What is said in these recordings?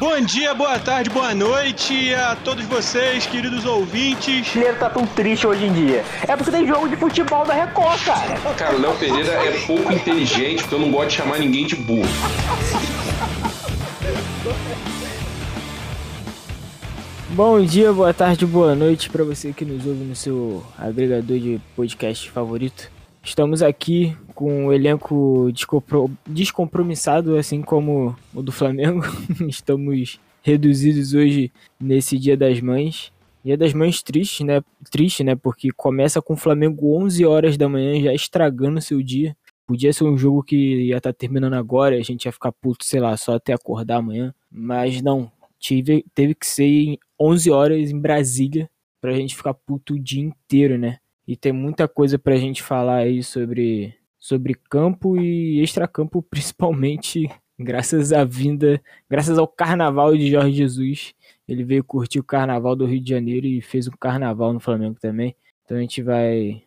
Bom dia, boa tarde, boa noite a todos vocês, queridos ouvintes. O Mineiro tá tão triste hoje em dia. É porque tem jogo de futebol da Record, cara. Cara, o Léo Pereira é pouco inteligente, porque eu não gosto de chamar ninguém de burro. Bom dia, boa tarde, boa noite para você que nos ouve no seu agregador de podcast favorito. Estamos aqui com um elenco descompromissado, assim como o do Flamengo. Estamos reduzidos hoje nesse Dia das Mães. Dia das Mães triste, né? Triste, né? Porque começa com o Flamengo 11 horas da manhã já estragando seu dia. Podia ser um jogo que ia estar tá terminando agora, a gente ia ficar puto, sei lá, só até acordar amanhã. Mas não, tive, teve que ser 11 horas em Brasília pra gente ficar puto o dia inteiro, né? E tem muita coisa pra gente falar aí sobre, sobre campo e extracampo, principalmente graças à vinda, graças ao carnaval de Jorge Jesus. Ele veio curtir o carnaval do Rio de Janeiro e fez um carnaval no Flamengo também. Então a gente vai.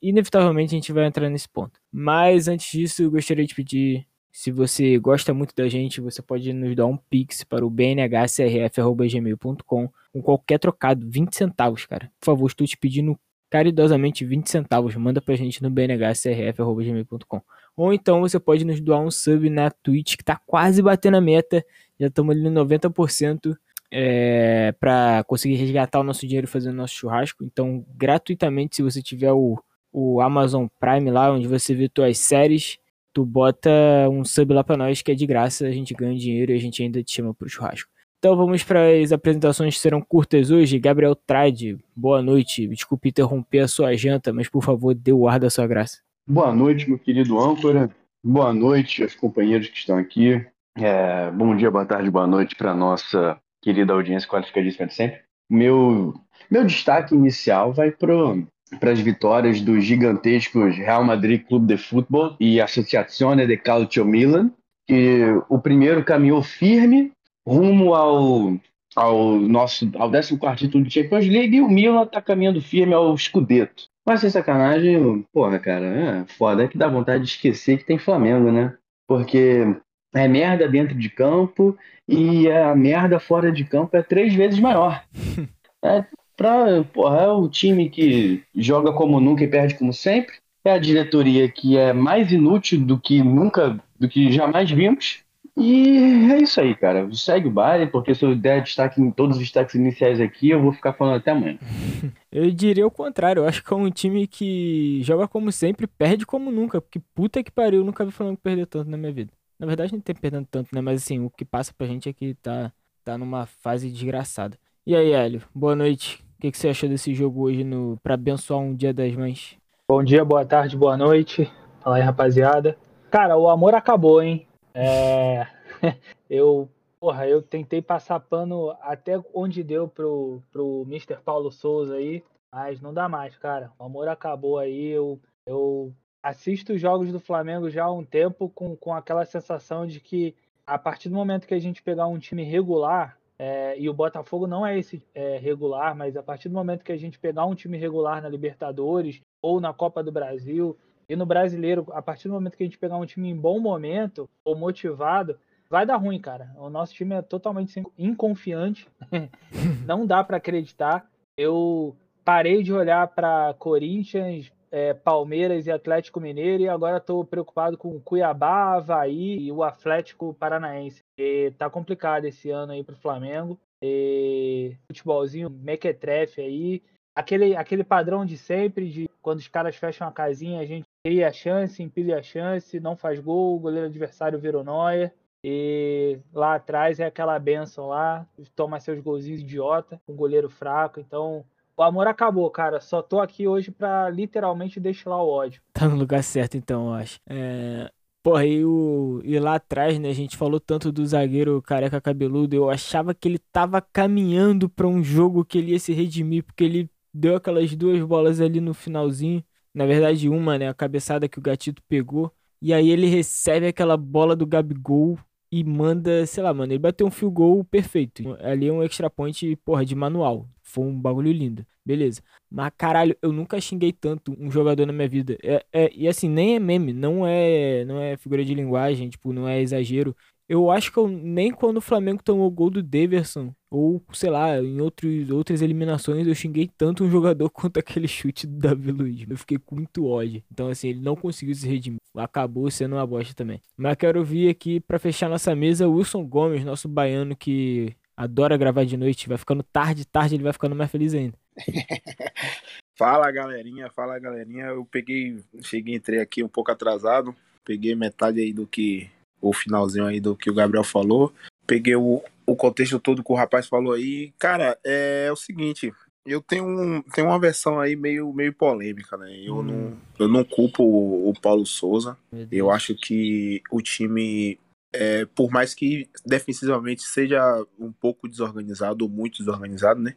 Inevitavelmente a gente vai entrar nesse ponto. Mas antes disso, eu gostaria de pedir se você gosta muito da gente, você pode nos dar um pix para o bnhcrf.gmail.com com qualquer trocado, 20 centavos, cara. Por favor, estou te pedindo caridosamente 20 centavos. Manda pra gente no bnhcrf.gmail.com. Ou então você pode nos doar um sub na Twitch, que tá quase batendo a meta. Já estamos ali no 90% é, para conseguir resgatar o nosso dinheiro fazendo nosso churrasco. Então, gratuitamente, se você tiver o, o Amazon Prime lá, onde você vê suas séries tu bota um sub lá pra nós que é de graça, a gente ganha dinheiro e a gente ainda te chama pro churrasco. Então vamos para as apresentações que serão curtas hoje. Gabriel Trade, boa noite. Desculpe interromper a sua janta, mas por favor, dê o ar da sua graça. Boa noite, meu querido âncora. Boa noite aos companheiros que estão aqui. É, bom dia, boa tarde, boa noite para nossa querida audiência qualificadíssima de sempre. Meu, meu destaque inicial vai para as vitórias dos gigantescos Real Madrid Clube de Futebol e Associazione de Calcio Milan, que o primeiro caminhou firme rumo ao, ao nosso ao 14 título de Champions League e o Milan está caminhando firme ao Scudetto. Mas sem sacanagem, porra, cara, é foda é que dá vontade de esquecer que tem Flamengo, né? Porque é merda dentro de campo e a merda fora de campo é três vezes maior. É, Pra, porra, é o time que joga como nunca e perde como sempre. É a diretoria que é mais inútil do que nunca, do que jamais vimos. E é isso aí, cara. Segue o baile, porque se eu der destaque em todos os destaques iniciais aqui, eu vou ficar falando até amanhã. Eu diria o contrário. Eu acho que é um time que joga como sempre, perde como nunca. Porque puta que pariu, eu nunca vi falando perder tanto na minha vida. Na verdade, não tem perdendo tanto, né? Mas assim, o que passa pra gente é que tá, tá numa fase desgraçada. E aí, Hélio, boa noite. O que, que você achou desse jogo hoje no para abençoar um Dia das Mães? Bom dia, boa tarde, boa noite. Fala aí, rapaziada. Cara, o amor acabou, hein? É... eu, porra, eu tentei passar pano até onde deu pro, pro Mr. Paulo Souza aí, mas não dá mais, cara. O amor acabou aí. Eu, eu assisto os jogos do Flamengo já há um tempo com, com aquela sensação de que a partir do momento que a gente pegar um time regular, é, e o Botafogo não é esse é, regular, mas a partir do momento que a gente pegar um time regular na Libertadores ou na Copa do Brasil e no Brasileiro, a partir do momento que a gente pegar um time em bom momento ou motivado, vai dar ruim, cara. O nosso time é totalmente inconfiante, não dá para acreditar. Eu parei de olhar para Corinthians, é, Palmeiras e Atlético Mineiro e agora estou preocupado com Cuiabá, Havaí e o Atlético Paranaense. E tá complicado esse ano aí pro Flamengo. E futebolzinho mequetrefe aí. Aquele, aquele padrão de sempre, de quando os caras fecham a casinha, a gente cria a chance, empilha a chance, não faz gol, o goleiro adversário virou noia. E lá atrás é aquela benção lá, toma seus golzinhos idiota, um goleiro fraco. Então, o amor acabou, cara. Só tô aqui hoje pra literalmente lá o ódio. Tá no lugar certo, então, eu acho. É... Porra, e, o... e lá atrás, né, a gente falou tanto do zagueiro careca cabeludo, eu achava que ele tava caminhando para um jogo que ele ia se redimir, porque ele deu aquelas duas bolas ali no finalzinho. Na verdade, uma, né, a cabeçada que o Gatito pegou. E aí ele recebe aquela bola do Gabigol e manda, sei lá, mano, ele bateu um fio gol perfeito. Ali é um extra point, porra, de manual. Foi um bagulho lindo. Beleza. Mas caralho, eu nunca xinguei tanto um jogador na minha vida. É, é, e assim, nem é meme, não é, não é figura de linguagem, tipo, não é exagero. Eu acho que eu, nem quando o Flamengo tomou o gol do Deverson, ou sei lá, em outros, outras eliminações, eu xinguei tanto um jogador quanto aquele chute do Davi Luiz. Eu fiquei com muito ódio. Então, assim, ele não conseguiu se redimir. Acabou sendo uma bosta também. Mas quero ouvir aqui, para fechar nossa mesa, o Wilson Gomes, nosso baiano que adora gravar de noite. Vai ficando tarde, tarde, ele vai ficando mais feliz ainda. fala galerinha, fala galerinha. Eu peguei, cheguei, entrei aqui um pouco atrasado. Peguei metade aí do que o finalzinho aí do que o Gabriel falou. Peguei o, o contexto todo que o rapaz falou aí. Cara, é, o seguinte, eu tenho, um, tenho uma versão aí meio, meio polêmica, né? Eu, hum. não, eu não culpo o, o Paulo Souza. Eu acho que o time, é, por mais que defensivamente seja um pouco desorganizado, ou muito desorganizado, né?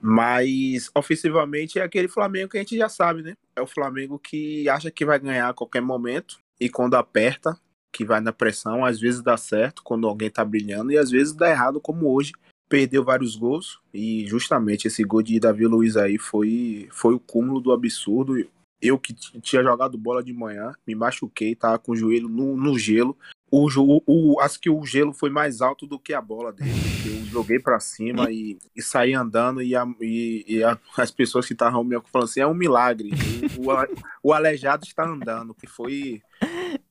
Mas ofensivamente é aquele Flamengo que a gente já sabe, né? É o Flamengo que acha que vai ganhar a qualquer momento e quando aperta, que vai na pressão, às vezes dá certo quando alguém tá brilhando e às vezes dá errado, como hoje. Perdeu vários gols e justamente esse gol de Davi Luiz aí foi, foi o cúmulo do absurdo. Eu que tinha jogado bola de manhã, me machuquei, tava com o joelho no, no gelo. O, o, acho que o gelo foi mais alto do que a bola dele. Eu joguei para cima e, e, saí andando e, a, e, e a, as pessoas que estavam me falando assim, é um milagre. O, o, o aleijado está andando, que foi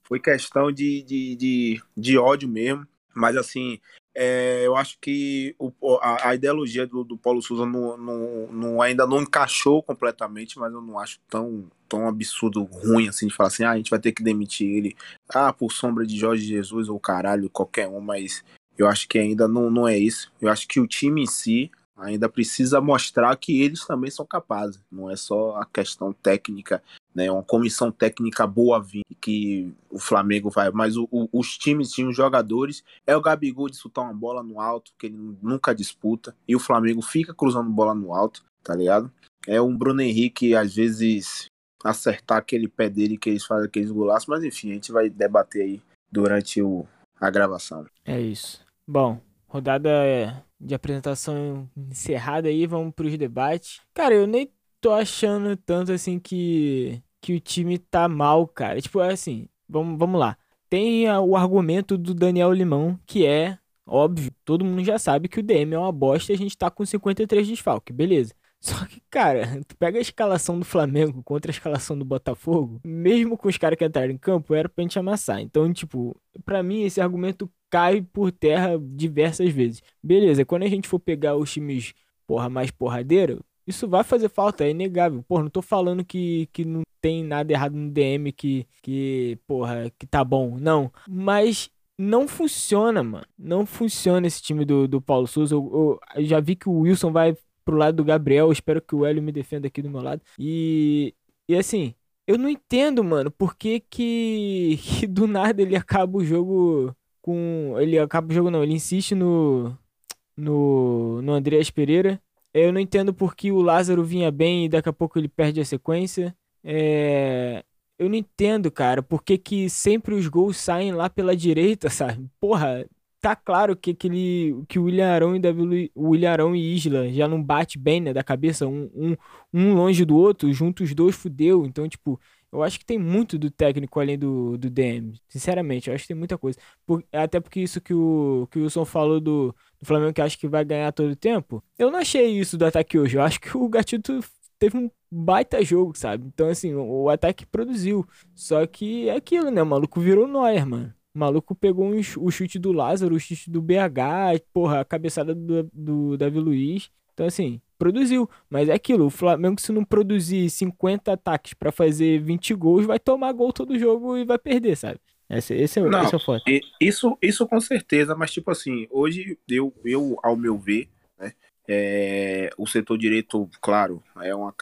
foi questão de, de, de, de ódio mesmo. Mas assim, é, eu acho que o, a, a, ideologia do, do Paulo Souza não, não, não, ainda não encaixou completamente, mas eu não acho tão, tão absurdo, ruim assim, de falar assim, ah, a gente vai ter que demitir ele, ah, por sombra de Jorge Jesus ou caralho, qualquer um, mas eu acho que ainda não, não é isso. Eu acho que o time em si, ainda precisa mostrar que eles também são capazes. Não é só a questão técnica, né? Uma comissão técnica boa vir que o Flamengo vai, mas o, o, os times tinham jogadores. É o Gabigol de soltar uma bola no alto que ele nunca disputa e o Flamengo fica cruzando bola no alto, tá ligado? É um Bruno Henrique às vezes acertar aquele pé dele que eles fazem aqueles golaços, mas enfim, a gente vai debater aí durante o, a gravação. É isso. Bom, rodada de apresentação encerrada aí, vamos para os debates. Cara, eu nem tô achando tanto assim que, que o time tá mal, cara. Tipo, é assim, vamos, vamos lá. Tem o argumento do Daniel Limão, que é óbvio, todo mundo já sabe que o DM é uma bosta e a gente tá com 53 desfalque, beleza. Só que, cara, tu pega a escalação do Flamengo contra a escalação do Botafogo, mesmo com os caras que entraram em campo, era pra gente amassar. Então, tipo, pra mim esse argumento cai por terra diversas vezes. Beleza, quando a gente for pegar os times, porra, mais porradeiro, isso vai fazer falta, é inegável. Porra, não tô falando que, que não tem nada errado no DM que, que, porra, que tá bom. Não. Mas não funciona, mano. Não funciona esse time do, do Paulo Souza. Eu, eu, eu já vi que o Wilson vai pro lado do Gabriel. espero que o Hélio me defenda aqui do meu lado. E, e assim, eu não entendo, mano, por que, que, que do nada ele acaba o jogo com. Ele acaba o jogo, não. Ele insiste no. No, no Andreas Pereira. Eu não entendo por que o Lázaro vinha bem e daqui a pouco ele perde a sequência. É... Eu não entendo, cara, por que, que sempre os gols saem lá pela direita, sabe? Porra, tá claro que aquele que o William Arão e Davi, o William Arão e Isla já não bate bem, né, da cabeça, um, um, um longe do outro, juntos os dois fudeu. Então, tipo, eu acho que tem muito do técnico além do, do DM. Sinceramente, eu acho que tem muita coisa. Por, até porque isso que o, que o Wilson falou do, do Flamengo que acha que vai ganhar todo o tempo. Eu não achei isso do ataque hoje. Eu acho que o Gatito teve um baita jogo, sabe? Então, assim, o, o ataque produziu. Só que é aquilo, né? O maluco virou Neuer, mano. O maluco pegou um, o chute do Lázaro, o chute do BH, porra, a cabeçada do, do Davi Luiz. Então, assim, produziu. Mas é aquilo, o Flamengo, se não produzir 50 ataques para fazer 20 gols, vai tomar gol todo jogo e vai perder, sabe? Esse, esse, é, não, esse é o foda. Isso, isso com certeza, mas tipo assim, hoje eu, eu ao meu ver, né, é, o setor direito, claro, é uma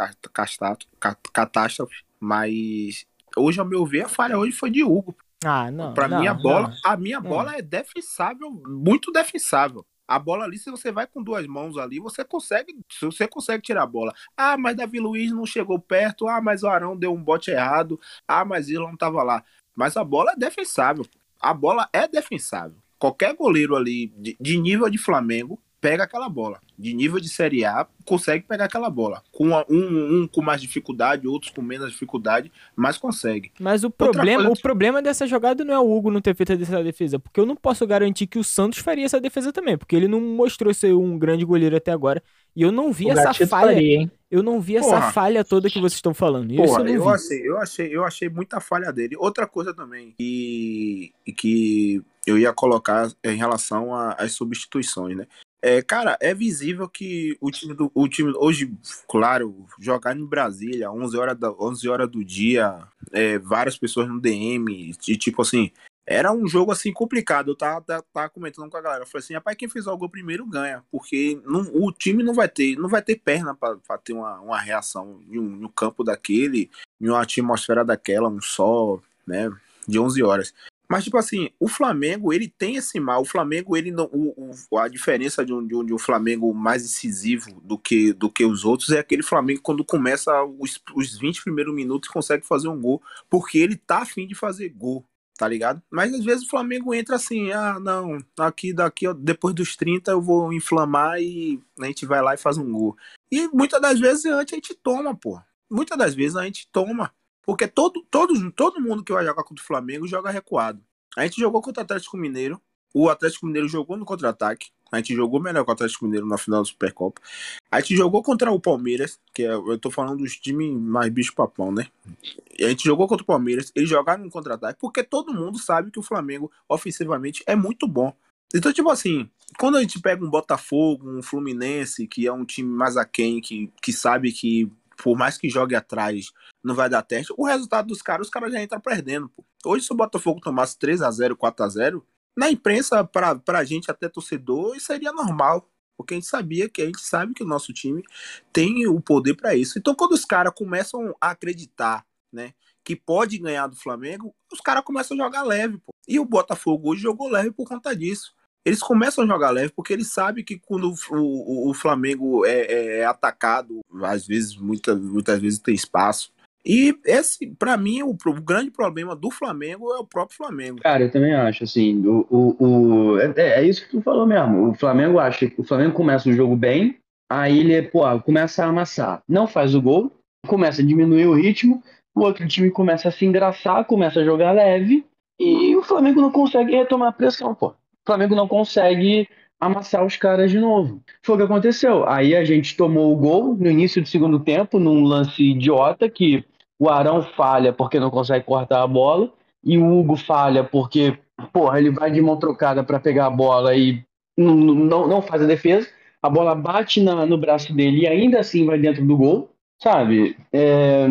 catástrofe, mas hoje, ao meu ver, a falha hoje foi de Hugo. Ah, não. Pra não, mim, a bola, não. a minha bola é defensável, muito defensável. A bola ali, se você vai com duas mãos ali, você consegue, você consegue tirar a bola. Ah, mas Davi Luiz não chegou perto. Ah, mas o Arão deu um bote errado. Ah, mas ele não tava lá. Mas a bola é defensável. A bola é defensável. Qualquer goleiro ali de, de nível de Flamengo pega aquela bola. De nível de Série A, consegue pegar aquela bola. Com um, um com mais dificuldade, outros com menos dificuldade, mas consegue. Mas o problema, o problema dessa jogada não é o Hugo não ter feito essa defesa, porque eu não posso garantir que o Santos faria essa defesa também, porque ele não mostrou ser um grande goleiro até agora. E eu não vi O essa falha. faria, hein? Eu não vi essa Porra. falha toda que vocês estão falando. Isso Porra, eu não eu achei, eu achei, eu achei muita falha dele. Outra coisa também que, que eu ia colocar em relação às substituições, né? É, cara, é visível que o time do o time hoje, claro, jogar em Brasília, 11 horas da 11 horas do dia, é, várias pessoas no DM, e tipo assim, era um jogo assim complicado. Eu tava, tava, tava comentando com a galera, eu falei assim, rapaz, quem fizer o gol primeiro ganha, porque não- o time não vai ter, não vai ter perna pra ter uma, uma reação em um, em um campo daquele, em uma atmosfera daquela, um sol, né, de 11 horas. Mas, tipo assim, o Flamengo, ele tem esse mal. O Flamengo, ele não. O, o- a diferença de um, de, um, de um Flamengo mais incisivo do que, do que os outros é aquele Flamengo quando começa os, os 20 primeiros minutos consegue fazer um gol. Porque ele tá afim de fazer gol, tá ligado? Mas às vezes o Flamengo entra assim, ah, não, aqui, daqui, ó, depois dos 30 eu vou inflamar e a gente vai lá e faz um gol. E muitas das vezes antes a gente toma, pô. Muitas das vezes a gente toma. Porque todo, todos, todo mundo que vai jogar contra o Flamengo joga recuado. A gente jogou contra o Atlético Mineiro. O Atlético Mineiro jogou no contra-ataque. A gente jogou melhor com o Atlético Mineiro na final da Supercopa. A gente jogou contra o Palmeiras, que é, eu tô falando dos times mais bicho-papão, né? A gente jogou contra o Palmeiras, eles jogaram no contra-ataque, porque todo mundo sabe que o Flamengo, ofensivamente, é muito bom. Então, tipo assim, quando a gente pega um Botafogo, um Fluminense, que é um time mais aquém, que, que sabe que por mais que jogue atrás, não vai dar teste, o resultado dos caras, os caras já entram perdendo, pô. Hoje, se o Botafogo tomasse 3 a 0 4 a 0 na imprensa, pra, pra gente, até torcedor, isso seria normal. Porque a gente sabia que a gente sabe que o nosso time tem o poder pra isso. Então, quando os caras começam a acreditar, né, que pode ganhar do Flamengo, os caras começam a jogar leve, pô. E o Botafogo hoje jogou leve por conta disso. Eles começam a jogar leve porque eles sabem que quando o, o, o Flamengo é, é- é atacado, às vezes, muita, muitas vezes tem espaço. E esse, pra mim, o, o grande problema do Flamengo é o próprio Flamengo. Cara, eu também acho, assim, o, o, o- é, é isso que tu falou mesmo. O Flamengo acha que o Flamengo começa o jogo bem, aí ele, pô, começa a amassar. Não faz o gol, começa a diminuir o ritmo, o outro time começa a se engraçar, começa a jogar leve, e o Flamengo não consegue retomar a pressão, pô. O Flamengo não consegue amassar os caras de novo. Foi o que aconteceu. Aí a gente tomou o gol no início do segundo tempo, num lance idiota que o Arão falha porque não consegue cortar a bola, e o Hugo falha porque, porra, ele vai de mão trocada para pegar a bola e não, não, não faz a defesa. A bola bate na- no braço dele e ainda assim vai dentro do gol, sabe? É,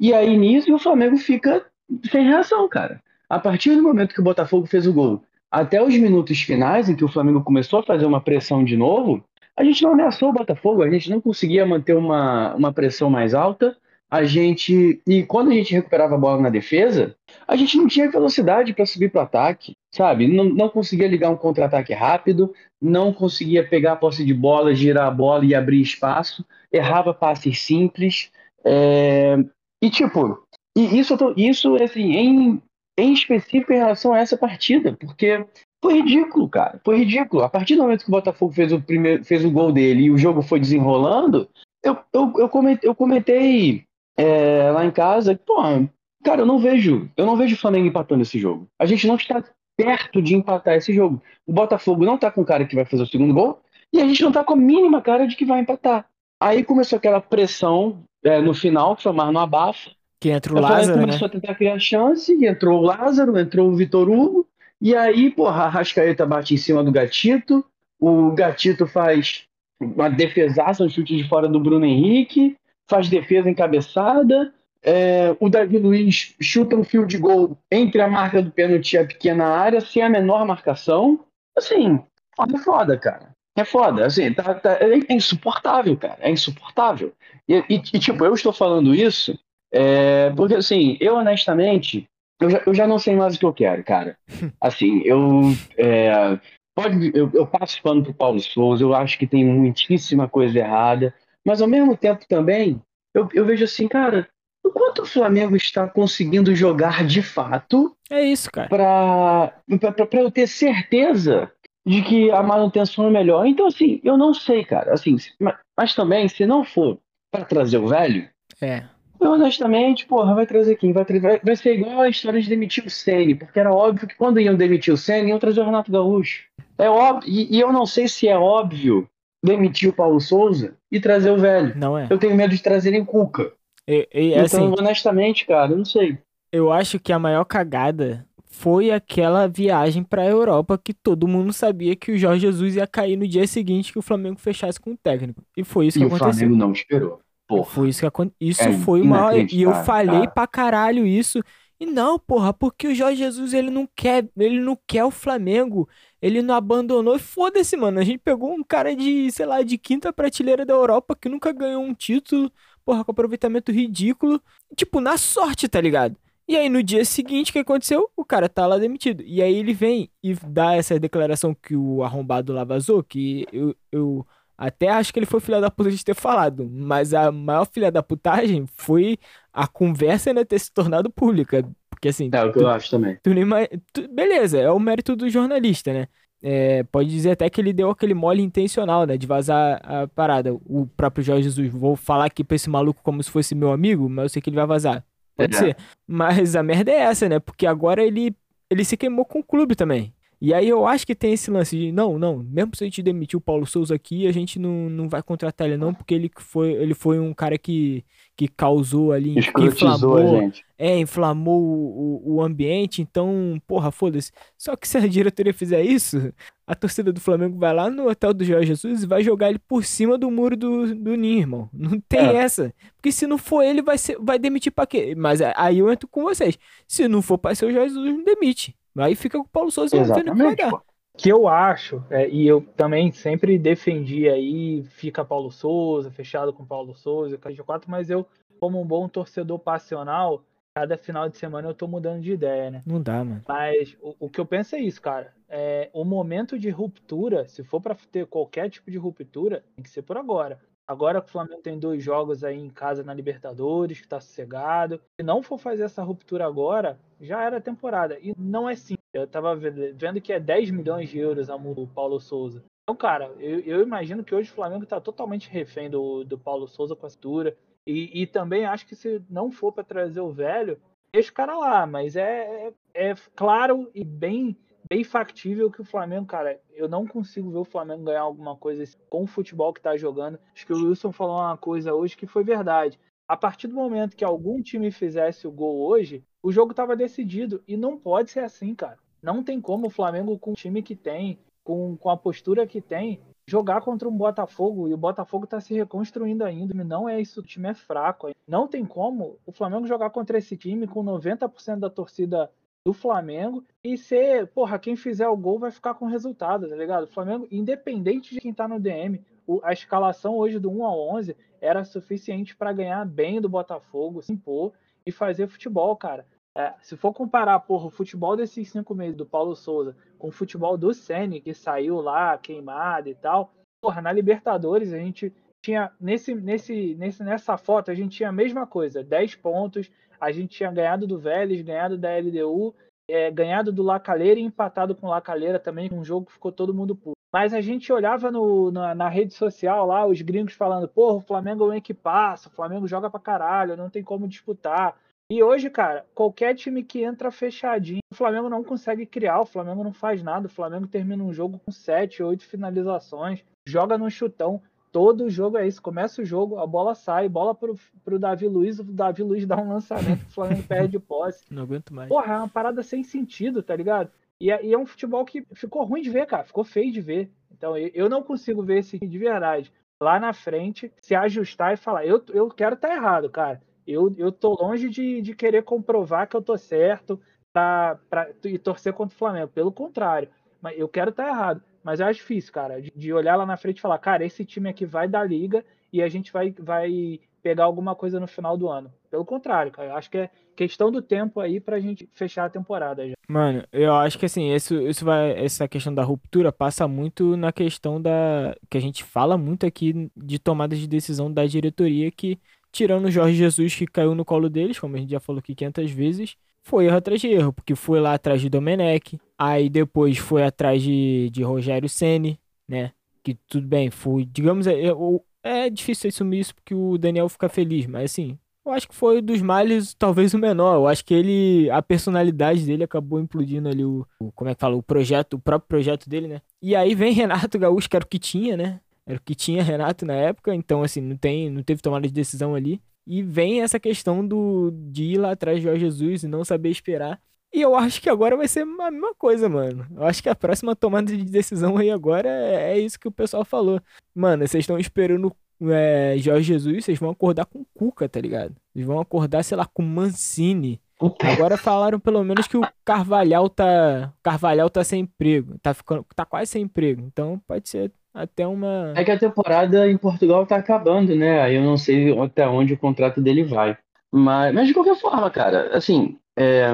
e aí nisso o Flamengo fica sem reação, cara. A partir do momento que o Botafogo fez o gol, até os minutos finais em que o Flamengo começou a fazer uma pressão de novo, a gente não ameaçou o Botafogo, a gente não conseguia manter uma, uma pressão mais alta. A gente. E quando a gente recuperava a bola na defesa, a gente não tinha velocidade para subir para o ataque, sabe? Não, não conseguia ligar um contra-ataque rápido, não conseguia pegar a posse de bola, girar a bola e abrir espaço, errava passes simples. é, E tipo, e isso, isso assim, em, em específico em relação a essa partida, porque foi ridículo, cara. Foi ridículo. A partir do momento que o Botafogo fez o, primeiro, fez o gol dele e o jogo foi desenrolando, eu, eu, eu comentei, eu comentei é, lá em casa, pô, cara, eu não vejo, eu não vejo o Flamengo empatando esse jogo. A gente não está perto de empatar esse jogo. O Botafogo não tá com cara que vai fazer o segundo gol e a gente não tá com a mínima cara de que vai empatar. Aí começou aquela pressão é, no final, que foi mais no abafo. Que entra o O Flamengo Lázaro, né? começou a tentar criar chance, entrou o Lázaro, entrou o Vitor Hugo, e aí, porra, a Rascaeta bate em cima do Gatito, o Gatito faz uma defesaça, um chute de fora do Bruno Henrique, faz defesa encabeçada, é, o Davi Luiz chuta um fio de gol entre a marca do pênalti e a pequena área, sem a menor marcação. Assim, é foda, cara. É foda, assim, tá, tá- é insuportável, cara, é insuportável. E- e, tipo, eu estou falando isso é, porque, assim, eu honestamente, eu já, eu já não sei mais o que eu quero, cara. Assim, eu. é, pode, eu, eu passo pano pro Paulo Souza, eu acho que tem muitíssima coisa errada, mas ao mesmo tempo também, eu, eu vejo assim, cara, o quanto o Flamengo está conseguindo jogar de fato É isso, cara. para eu ter certeza de que a manutenção é melhor. Então, assim, eu não sei, cara. Assim, mas, mas também, se não for para trazer o velho, É. eu honestamente, porra, vai trazer quem? Vai, tra- vai, vai ser igual a história de demitir o Ceni, porque era óbvio que quando iam demitir o Ceni, iam trazer o Renato Gaúcho. É óbvio, e, e eu não sei se é óbvio demitir o Paulo Souza e trazer o velho. Não é. Eu tenho medo de trazerem Cuca. E, e, então, assim, honestamente, cara, eu não sei. eu acho que a maior cagada foi aquela viagem pra Europa que todo mundo sabia que o Jorge Jesus ia cair no dia seguinte que o Flamengo fechasse com o técnico. E foi isso E que o aconteceu. Flamengo não esperou. Porra. Foi isso que aconteceu. Isso É foi o maior. E eu falei cara. pra caralho isso. E não, porra, porque o Jorge Jesus ele não quer, ele não quer o Flamengo. Ele não abandonou. Foda-se, mano. A gente pegou um cara de, sei lá, de quinta prateleira da Europa que nunca ganhou um título, porra, com aproveitamento ridículo. Tipo, na sorte, tá ligado? E aí no dia seguinte, o que aconteceu? O cara tá lá demitido. E aí ele vem e dá essa declaração que o arrombado lá vazou, que eu, eu até acho que ele foi filha da puta de ter falado, mas a maior filha da putagem foi a conversa ainda ter se tornado pública. Porque assim, É o que eu acho também. tu tu- beleza, é o mérito do jornalista, né? É, pode dizer até que ele deu aquele mole intencional, né? De vazar a parada. O próprio Jorge Jesus, vou falar aqui pra esse maluco como se fosse meu amigo, mas eu sei que ele vai vazar. Pode É. ser. Mas a merda é essa, né? Porque agora ele, ele se queimou com o clube também. E aí eu acho que tem esse lance de, não, não, mesmo se a gente demitir o Paulo Souza aqui, a gente não, não vai contratar ele não, porque ele foi, ele foi um cara que, que causou ali, que inflamou, gente. é, inflamou o, o, o ambiente, então, porra, foda-se. Só que se a diretoria fizer isso, a torcida do Flamengo vai lá no hotel do Jorge Jesus e vai jogar ele por cima do muro do, do Ninho, irmão. Não tem É. essa. Porque se não for ele, vai, ser, vai demitir pra quê? Mas aí eu entro com vocês. Se não for pra ser o Jorge Jesus, não demite. Aí fica com o Paulo Souza vendo o que vai Exatamente, dar. que eu acho, é, e eu também sempre defendi aí, fica Paulo Souza, fechado com Paulo Souza, Caixa 4, mas eu, como um bom torcedor passional, cada final de semana eu tô mudando de ideia, né? Não dá, mano. Mas o, o que eu penso é isso, cara. É, o momento de ruptura, se for pra ter qualquer tipo de ruptura, tem que ser por agora. Agora que o Flamengo tem dois jogos aí em casa na Libertadores, que tá sossegado. Se não for fazer essa ruptura agora, já era temporada. E não é simples. Eu tava ve- vendo que é 10 milhões de euros a multa do Paulo Souza. Então, cara, eu, eu imagino que hoje o Flamengo tá totalmente refém do, do Paulo Souza com a ruptura. E, e também acho que se não for pra trazer o velho, deixa o cara lá. Mas é, é, é claro e bem bem factível que o Flamengo, cara, eu não consigo ver o Flamengo ganhar alguma coisa assim com o futebol que tá jogando. Acho que o Wilson falou uma coisa hoje que foi verdade. A partir do momento que algum time fizesse o gol hoje, o jogo tava decidido. E não pode ser assim, cara. Não tem como o Flamengo, com o time que tem, com, com a postura que tem, jogar contra um Botafogo. E o Botafogo tá se reconstruindo ainda. Não é isso, o time é fraco. Não tem como o Flamengo jogar contra esse time com 90% da torcida do Flamengo e ser, porra, quem fizer o gol vai ficar com resultado, tá ligado? O Flamengo, independente de quem tá no DM, a escalação hoje do 1 ao 11 era suficiente para ganhar bem do Botafogo, se impor e fazer futebol, cara. É, se for comparar, porra, o futebol desses cinco meses do Paulo Souza com o futebol do Ceni que saiu lá queimado e tal, porra, na Libertadores a gente tinha nesse, nesse, nesse, nessa foto a gente tinha a mesma coisa, 10 pontos, a gente tinha ganhado do Vélez, ganhado da LDU, é, ganhado do Lacaleira e empatado com o Lacaleira também, um jogo que ficou todo mundo puto. Mas a gente olhava no, na, na rede social lá, os gringos falando, porra, o Flamengo é um equipaço, o Flamengo joga pra caralho, não tem como disputar. E hoje, cara, qualquer time que entra fechadinho, o Flamengo não consegue criar, o Flamengo não faz nada, o Flamengo termina um jogo com 7, 8 finalizações, joga no chutão. Todo jogo é isso. Começa o jogo, a bola sai, bola pro, pro Davi Luiz, o Davi Luiz dá um lançamento, o Flamengo perde posse. Não aguento mais. Porra, é uma parada sem sentido, tá ligado? E é, e é um futebol que ficou ruim de ver, cara. Ficou feio de ver. Então eu, eu não consigo ver esse de verdade. Lá na frente, se ajustar e falar, eu, eu quero estar tá errado, cara. Eu, eu tô longe de, de querer comprovar que eu tô certo pra, pra, e torcer contra o Flamengo. Pelo contrário. Mas eu quero estar tá errado. Mas eu acho difícil, cara, de, de, olhar lá na frente e falar, cara, esse time aqui vai dar liga e a gente vai, vai pegar alguma coisa no final do ano. Pelo contrário, cara, eu acho que é questão do tempo aí pra gente fechar a temporada já. Mano, eu acho que assim, isso, isso vai, essa questão da ruptura passa muito na questão da. que a gente fala muito aqui de tomada de decisão da diretoria que, tirando o Jorge Jesus que caiu no colo deles, como a gente já falou aqui 500 vezes, foi erro atrás de erro, porque foi lá atrás de Domenech, aí depois foi atrás de, de Rogério Ceni, né? Que tudo bem, foi, digamos, é, é, é difícil assumir isso porque o Daniel fica feliz, mas assim, eu acho que foi dos males talvez o menor. Eu acho que ele, a personalidade dele acabou implodindo ali o, o, como é que fala, o projeto, o próprio projeto dele, né? E aí vem Renato Gaúcho, que era o que tinha, né? Era o que tinha Renato na época, então assim, não tem, não teve tomada de decisão ali. E vem essa questão do de ir lá atrás de Jorge Jesus e não saber esperar. E eu acho que agora vai ser a mesma coisa, mano. Eu acho que a próxima tomada de decisão aí agora é, é isso que o pessoal falou. Mano, vocês estão esperando é, Jorge Jesus, vocês vão acordar com Cuca, tá ligado? Vocês vão acordar, sei lá, com Mancini. Agora falaram pelo menos que o Carvalhal tá. Carvalhal tá sem emprego. Tá, ficando, tá quase sem emprego. Então pode ser até uma. É que a temporada em Portugal tá acabando, né? Aí eu não sei até onde o contrato dele vai. Mas, mas de qualquer forma, cara, assim, é,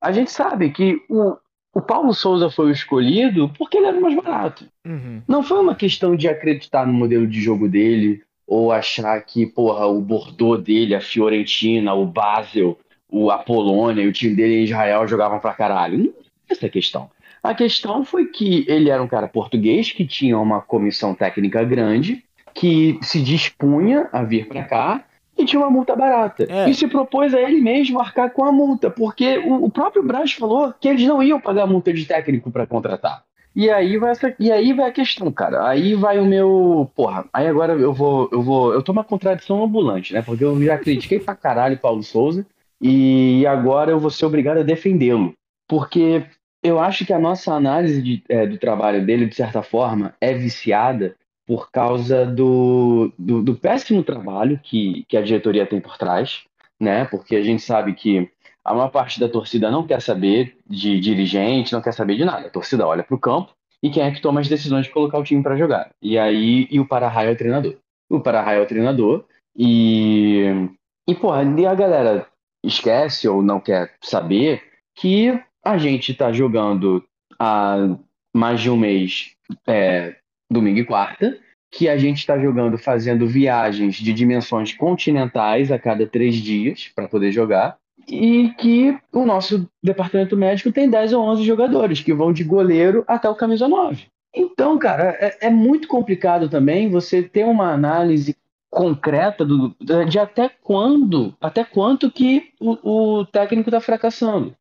a gente sabe que o, o Paulo Souza foi o escolhido porque ele era mais barato. Uhum. Não foi uma questão de acreditar no modelo de jogo dele, ou achar que, porra, o Bordeaux dele, a Fiorentina, o Basel, o Apolônia e o time dele em Israel jogavam pra caralho. Não é essa a questão. A questão foi que ele era um cara português que tinha uma comissão técnica grande, que se dispunha a vir para cá e tinha uma multa barata. É. E se propôs a ele mesmo arcar com a multa, porque o, o próprio Braz falou que eles não iam pagar multa de técnico para contratar. E aí vai essa, e aí vai a questão, cara. Aí vai o meu, porra. Aí agora eu vou, eu vou, eu tô uma contradição ambulante, né? Porque eu já critiquei pra caralho Paulo Souza e agora eu vou ser obrigado a defendê-lo, porque eu acho que a nossa análise de, é, do trabalho dele, de certa forma, é viciada por causa do, do, do, péssimo trabalho que, que a diretoria tem por trás, né? Porque a gente sabe que a maior parte da torcida não quer saber de dirigente, não quer saber de nada. A torcida olha para o campo e quem é que toma as decisões de colocar o time para jogar. E aí, e o Para-Raio é o treinador. O Para-Raio é o treinador e e porra, e a galera esquece ou não quer saber que a gente está jogando há mais de um mês, é, domingo e quarta, que a gente está jogando fazendo viagens de dimensões continentais a cada três dias para poder jogar, e que o nosso departamento médico tem 10 ou 11 jogadores que vão de goleiro até o camisa 9. Então, cara, é, é muito complicado também você ter uma análise concreta do, de até quando, até quanto que o, o técnico está fracassando.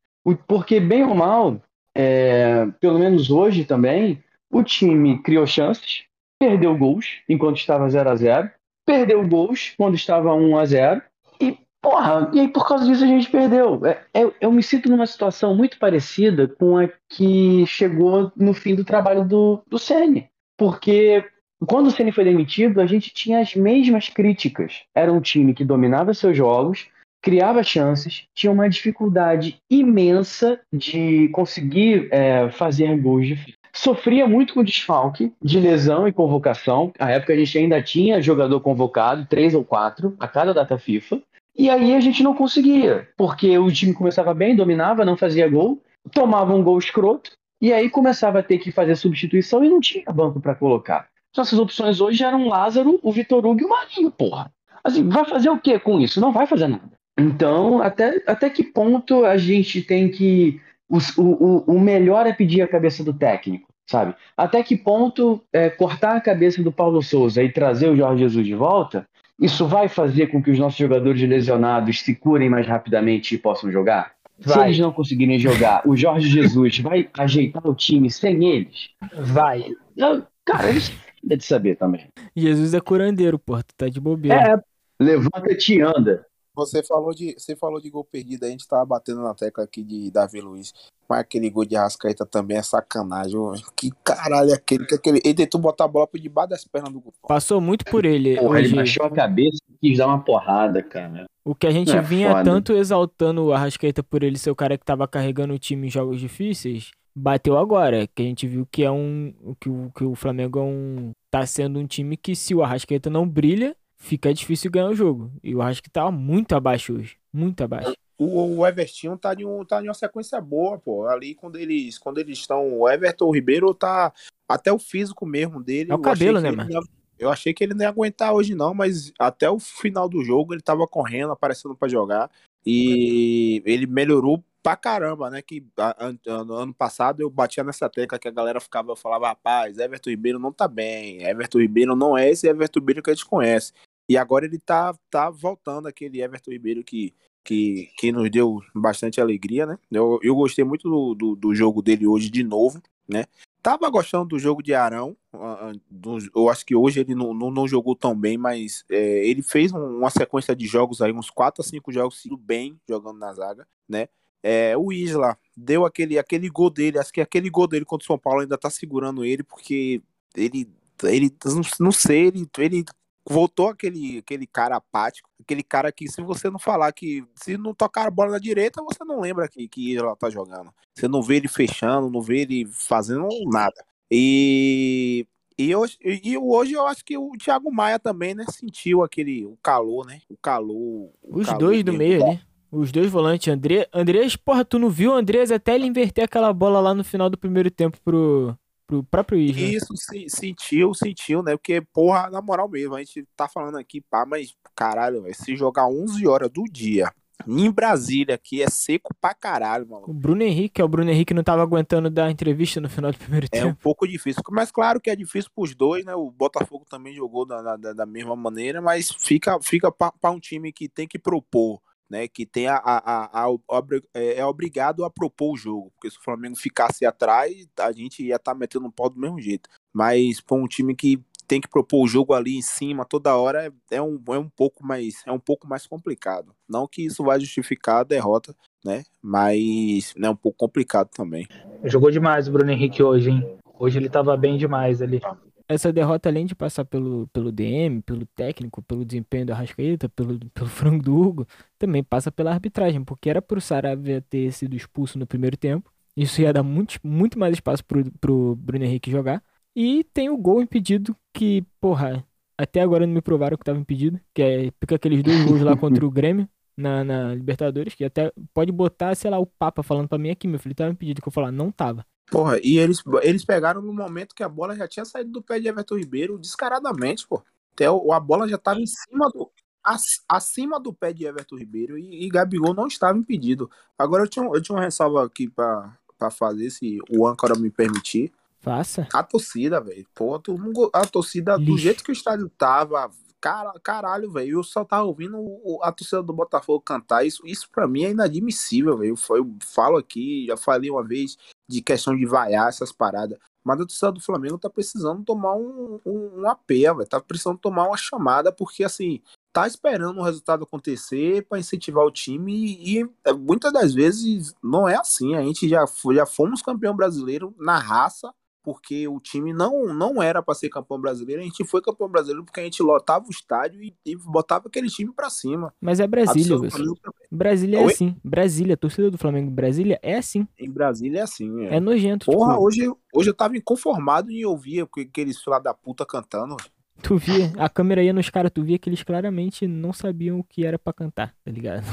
Porque, bem ou mal, é, pelo menos hoje também, o time criou chances, perdeu gols enquanto estava 0 a 0 perdeu gols quando estava 1 a 0 e, porra, e aí por causa disso a gente perdeu. É, é, eu me sinto numa situação muito parecida com a que chegou no fim do trabalho do, do Sene. Porque quando o Ceni foi demitido, a gente tinha as mesmas críticas. Era um time que dominava seus jogos, criava chances, tinha uma dificuldade imensa de conseguir é, fazer gols de Sofria muito com desfalque de lesão e convocação. Na época a gente ainda tinha jogador convocado, três ou quatro, a cada data FIFA. E aí a gente não conseguia, porque o time começava bem, dominava, não fazia gol, tomava um gol escroto, e aí começava a ter que fazer substituição e não tinha banco para colocar. Nossas opções hoje eram Lázaro, o Vitor Hugo e o Marinho, porra. Assim, vai fazer o que com isso? Não vai fazer nada. Então, até, até que ponto a gente tem que. O, o, o melhor é pedir a cabeça do técnico, sabe? Até que ponto é, cortar a cabeça do Paulo Souza e trazer o Jorge Jesus de volta, isso vai fazer com que os nossos jogadores lesionados se curem mais rapidamente e possam jogar? Vai. Se eles não conseguirem jogar, o Jorge Jesus vai ajeitar o time sem eles? Vai. Cara, eles de saber também. Jesus é curandeiro, pô, tu tá de bobeira. É, levanta-te e anda. Você falou de, você falou de gol perdido, a gente tava batendo na tecla aqui de Davi Luiz. Mas aquele gol de Rascaeta também é sacanagem. Que caralho é aquele? Que aquele ele tentou botar a bola por debaixo das pernas do gol. Passou muito por ele. Porra, hoje. ele baixou a cabeça e quis dar uma porrada, cara. O que a gente é vinha foda. tanto exaltando o Arrascaeta por ele ser o cara que tava carregando o time em jogos difíceis, bateu agora. Que a gente viu que é um. Que o, que o Flamengo é um. tá sendo um time que se o Arrascaeta não brilha fica difícil ganhar o jogo. E eu acho que tá muito abaixo hoje. Muito abaixo. O, o Everton tá de, um, tá de uma sequência boa, pô. Ali quando eles quando eles estão. O Everton o Ribeiro tá. Até o físico mesmo dele. É o cabelo, né, mano? Eu achei que ele não ia aguentar hoje, não, mas até o final do jogo ele tava correndo, aparecendo para jogar. E ele melhorou pra caramba, né? Que a, a, ano passado eu batia nessa tecla que a galera ficava, eu falava, rapaz, Everton Ribeiro não tá bem, Everton Ribeiro não é esse Everton Ribeiro que a gente conhece. E agora ele tá, tá voltando aquele Everton Ribeiro que, que, que nos deu bastante alegria, né? Eu, eu gostei muito do, do, do jogo dele hoje de novo, né? Tava gostando do jogo de Arão. Eu acho que hoje ele não, não, não jogou tão bem, mas é, ele fez uma sequência de jogos aí, uns 4 a 5 jogos, bem jogando na zaga, né? É, o Isla deu aquele, aquele gol dele, acho que aquele gol dele contra o São Paulo ainda tá segurando ele, porque ele, ele não, não sei, ele, ele voltou aquele, aquele cara apático, aquele cara que se você não falar que se não tocar a bola na direita, você não lembra que, que ela tá jogando. Você não vê ele fechando, não vê ele fazendo nada. E e hoje, e hoje eu acho que o Thiago Maia também, né, sentiu aquele o calor, né? O calor. O Os calor dois do meio ali. Os dois volantes, André, Andrés, porra, tu não viu o Andrés até ele inverter aquela bola lá no final do primeiro tempo pro, pro próprio Isla. Isso, se- sentiu, sentiu, né? Porque, porra, na moral mesmo, a gente tá falando aqui, pá, mas caralho, velho, se jogar 11 horas do dia em Brasília, que é seco pra caralho, O mano. Bruno Henrique, que é o Bruno Henrique, não tava aguentando dar entrevista no final do primeiro É um tempo. pouco difícil. Mas claro que é difícil pros dois, né? O Botafogo também jogou da, da, da mesma maneira, mas fica, fica pra, pra um time que tem que propor, né? Que tem a, a, a, a é, é obrigado a propor o jogo. Porque se o Flamengo ficasse atrás, a gente ia estar metendo um pau do mesmo jeito. Mas pra um time que tem que propor o jogo ali em cima toda hora é, é um, é um pouco mais é um pouco mais complicado. Não que isso vai justificar a derrota, né? Mas é um pouco complicado também. Jogou demais o Bruno Henrique hoje, hein? Hoje ele tava bem demais ali. Essa derrota, além de passar pelo, pelo DM, pelo técnico, pelo desempenho do Arrascaeta, pelo, pelo frango do Hugo, também passa pela arbitragem, porque era pro Saravia ter sido expulso no primeiro tempo. Isso ia dar muito, muito mais espaço pro, pro Bruno Henrique jogar. E tem o gol impedido que, porra, até agora não me provaram que tava impedido, que é fica aqueles dois gols lá contra o Grêmio na, na Libertadores, que até pode botar, sei lá, o Papa falando pra mim aqui, meu filho, tava impedido, que eu falar, não tava. Porra, e eles, eles pegaram no momento que a bola já tinha saído do pé de Everton Ribeiro descaradamente, pô. Até o- a bola já estava em cima do. ac- acima do pé de Everton Ribeiro e, e Gabigol não estava impedido. Agora eu tinha, eu tinha uma ressalva aqui pra, pra fazer, se o âncora me permitir. Faça. A torcida, velho. Pô, a torcida, do jeito que o estádio tava, cara, caralho, velho. Eu só tava ouvindo a torcida do Botafogo cantar. Isso, isso pra mim é inadmissível, velho. Eu, eu falo aqui, já falei uma vez de questão de vaiar essas paradas. Mas a torcida do Flamengo tá precisando tomar um, um, um AP, velho. Tá precisando tomar uma chamada, porque assim, tá esperando o resultado acontecer pra incentivar o time e, e, é, muitas das vezes não é assim. A gente já, já fomos campeão brasileiro na raça porque o time não, não era para ser campeão brasileiro, a gente foi campeão brasileiro porque a gente lotava o estádio e, e botava aquele time para cima. Mas é Brasília. Brasília é Oi? assim. Brasília, a torcida do Flamengo Brasília é assim. Em Brasília é assim, é. É nojento. Porra, tipo, hoje, hoje eu tava inconformado em ouvir aqueles filha da puta cantando. tu via, a câmera ia nos caras, tu via que eles claramente não sabiam o que era pra cantar, tá ligado?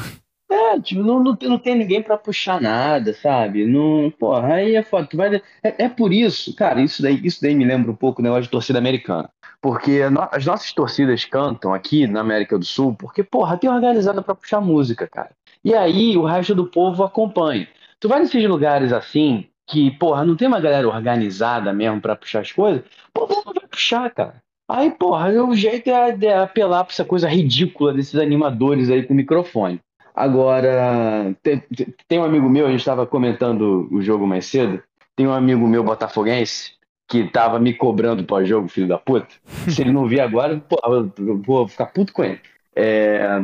É, tipo, não, não, tem- não tem ninguém pra puxar nada, sabe? Não, porra, aí é foda. Tu vai, é, é por isso, cara, isso daí, isso daí me lembra um pouco o negócio de torcida americana. Porque no- as nossas torcidas cantam aqui na América do Sul, porque, porra, tem organizada pra puxar música, cara. E aí o resto do povo acompanha. Tu vai nesses lugares assim, que, porra, não tem uma galera organizada mesmo pra puxar as coisas, o povo vai puxar, cara. Aí, porra, o jeito é, é apelar pra essa coisa ridícula desses animadores aí com microfone. Agora, tem, tem um amigo meu, a gente estava comentando o jogo mais cedo. Tem um amigo meu botafoguense que tava me cobrando pós-jogo, filho da puta. Se ele não vir agora, pô, eu vou ficar puto com ele. É,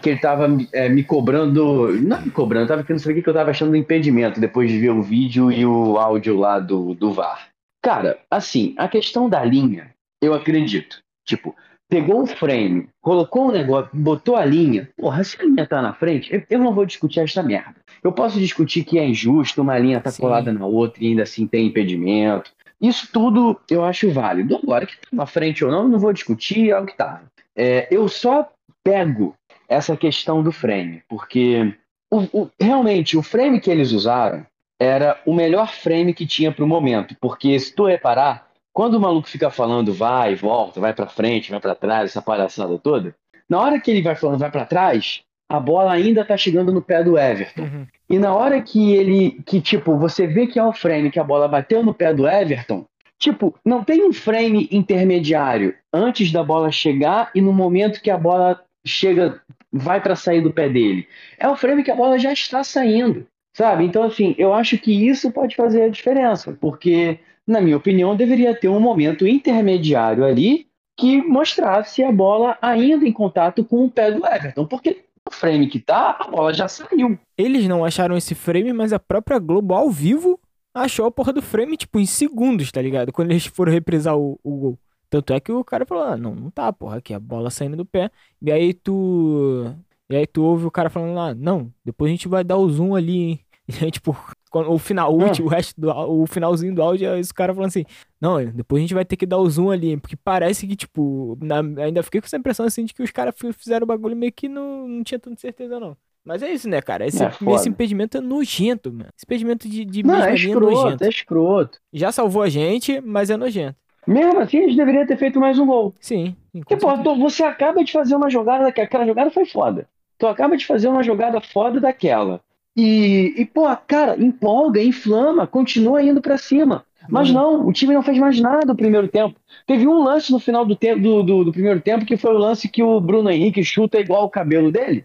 que ele tava é, me cobrando, não me cobrando, tava querendo saber o que eu tava achando do impedimento depois de ver o vídeo e o áudio lá do, do VAR. Cara, assim, a questão da linha, eu acredito. Tipo, pegou o frame, colocou o negócio, botou a linha. Porra, se a linha tá na frente, eu, eu não vou discutir essa merda. Eu posso discutir que é injusto, uma linha tá Sim. colada na outra e ainda assim tem impedimento. Isso tudo eu acho válido. Agora, que tá na frente ou não, eu não vou discutir, é o que tá. É, eu só pego essa questão do frame, porque o- o- realmente o frame que eles usaram era o melhor frame que tinha pro momento, porque se tu reparar, quando o maluco fica falando vai, volta, vai pra frente, vai pra trás, essa palhaçada toda, na hora que ele vai falando vai pra trás, a bola ainda tá chegando no pé do Everton. Uhum. E na hora que ele, que tipo, você vê que é o frame que a bola bateu no pé do Everton, tipo, não tem um frame intermediário antes da bola chegar e no momento que a bola chega, vai para sair do pé dele. É o frame que a bola já está saindo, sabe? Então, assim, eu acho que isso pode fazer a diferença, porque, na minha opinião, deveria ter um momento intermediário ali que mostrasse a bola ainda em contato com o pé do Everton, porque o frame que tá, a bola já saiu. Eles não acharam esse frame, mas a própria Globo ao vivo achou a porra do frame, tipo, em segundos, tá ligado? Quando eles foram reprisar o, o gol. Tanto é que o cara falou, ah, não, não tá, porra, aqui a bola saindo do pé. E aí tu. E aí tu ouve o cara falando lá, não, depois a gente vai dar o zoom ali, hein? E aí, tipo, o final, o, Ah. último, o resto do o finalzinho do áudio é esse cara falando assim, não, depois a gente vai ter que dar o zoom ali, porque parece que, tipo, na- ainda fiquei com essa impressão assim de que os caras fi- fizeram o bagulho meio que não, não tinha tanta certeza, não. Mas é isso, né, cara? Esse, É, esse impedimento é nojento, mano. Esse impedimento de, de Não, é é escroto, nojento. é escroto. Já salvou a gente, mas é nojento. Mesmo assim, eles deveriam ter feito mais um gol. Sim. Porque, pô, certeza. tu- você acaba de fazer uma jogada daquela. Aquela jogada foi foda. Tu acaba de fazer uma jogada foda daquela. E, e pô, cara, empolga, inflama, continua indo pra cima. Mas Uhum. não, o time não fez mais nada no primeiro tempo. Teve um lance no final do, tempo, do, do, do primeiro tempo que foi o lance que o Bruno Henrique chuta igual o cabelo dele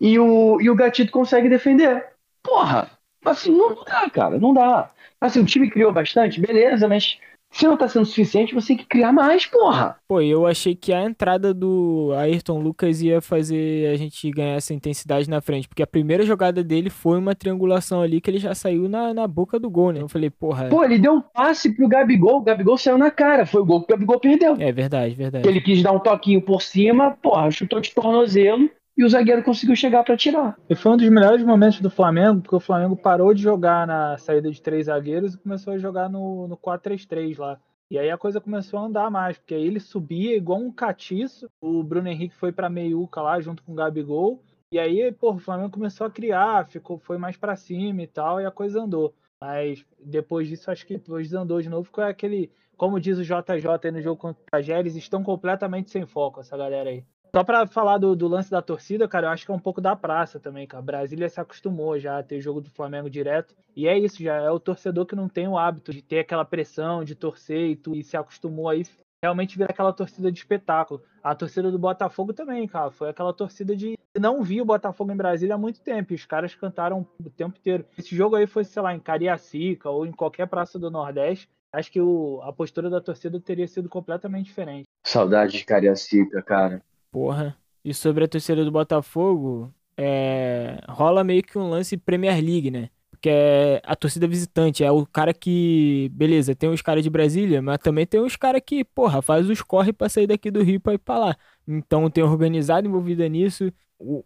e o, e o Gatito consegue defender. Porra, assim, não dá, cara, não dá. Assim, o time criou bastante, beleza, mas se não tá sendo suficiente, você tem que criar mais, porra. Pô, eu achei que a entrada do Ayrton Lucas ia fazer a gente ganhar essa intensidade na frente, porque a primeira jogada dele foi uma triangulação ali que ele já saiu na, na boca do gol, né? Eu falei, porra, Pô, ele deu um passe pro Gabigol, o Gabigol saiu na cara, foi o gol que o Gabigol perdeu. é verdade, verdade. Ele quis dar um toquinho por cima, porra, chutou de tornozelo e o zagueiro conseguiu chegar pra tirar. E foi um dos melhores momentos do Flamengo, porque o Flamengo parou de jogar na saída de três zagueiros e começou a jogar no, no 4-3-3 lá. E aí a coisa começou a andar mais, porque aí ele subia igual um catiço. O Bruno Henrique foi pra meiuca lá junto com o Gabigol. E aí, pô, o Flamengo começou a criar, ficou, foi mais pra cima e tal, e a coisa andou. Mas depois disso, acho que depois desandou de novo, ficou aquele, como diz o JJ aí no jogo contra o Pajé, eles estão completamente sem foco, essa galera aí. Só pra falar do, do lance da torcida, cara, eu acho que é um pouco da praça também, cara. Brasília se acostumou já a ter jogo do Flamengo direto. E é isso, já é o torcedor que não tem o hábito de ter aquela pressão, de torcer e, tu, e se acostumou aí. Realmente vira aquela torcida de espetáculo. A torcida do Botafogo também, cara. Foi aquela torcida de. Não vi o Botafogo em Brasília há muito tempo. E os caras cantaram o tempo inteiro. Esse jogo aí foi, sei lá, em Cariacica ou em qualquer praça do Nordeste. Acho que o, a postura da torcida teria sido completamente diferente. Saudade de Cariacica, cara. Porra. E sobre a torcida do Botafogo, é, rola meio que um lance Premier League, né? Porque é a torcida visitante, é o cara que, beleza, tem os caras de Brasília, mas também tem os caras que, porra, faz os corre pra sair daqui do Rio pra ir pra lá. Então tem organizado envolvida nisso,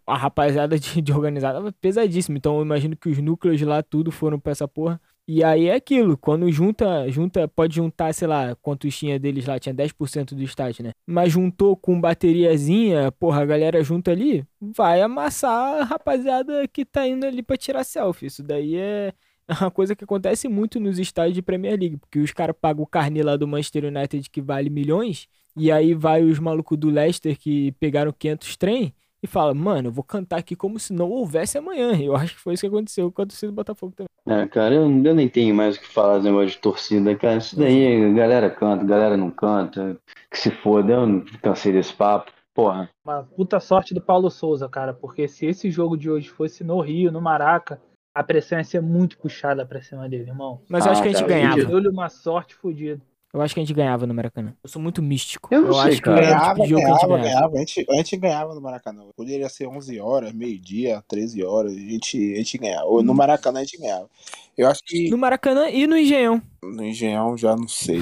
a rapaziada de, de organizada é pesadíssima. Então eu imagino que os núcleos lá tudo foram pra essa porra. E aí é aquilo, quando junta, junta, pode juntar, sei lá, quantos tinha deles lá, tinha 10% do estádio, né? Mas juntou com bateriazinha, porra, a galera junta ali, vai amassar a rapaziada que tá indo ali pra tirar selfie. Isso daí é uma coisa que acontece muito nos estádios de Premier League, porque os caras pagam o carnê lá do Manchester United que vale milhões, e aí vai os malucos do Leicester que pegaram 500 trem e fala, mano, eu vou cantar aqui como se não houvesse amanhã. Eu acho que foi isso que aconteceu com a torcida do Botafogo também. É, cara, eu, eu nem tenho mais o que falar desse negócio de torcida, cara. Isso daí, a galera canta, a galera não canta. Que se foda, eu não cansei desse papo. Porra. Uma puta sorte do Paulo Souza, cara, porque se esse jogo de hoje fosse no Rio, no Maraca, a pressão ia ser muito puxada pra cima dele, irmão. Mas eu Ah, acho que a gente cara, ganhava. Deu-lhe uma sorte fodida. Eu acho que a gente ganhava no Maracanã. Eu sou muito místico. Eu não sei, acho que cara. tipo Ganhava, que a gente ganhava, ganhava. ganhava. A gente, a gente ganhava no Maracanã. Poderia ser 11 horas, meio-dia, 13 horas. A gente, a gente ganhava. Ou no Maracanã a gente ganhava. Eu acho que No Maracanã e no Engenhão. no Engenhão já não sei.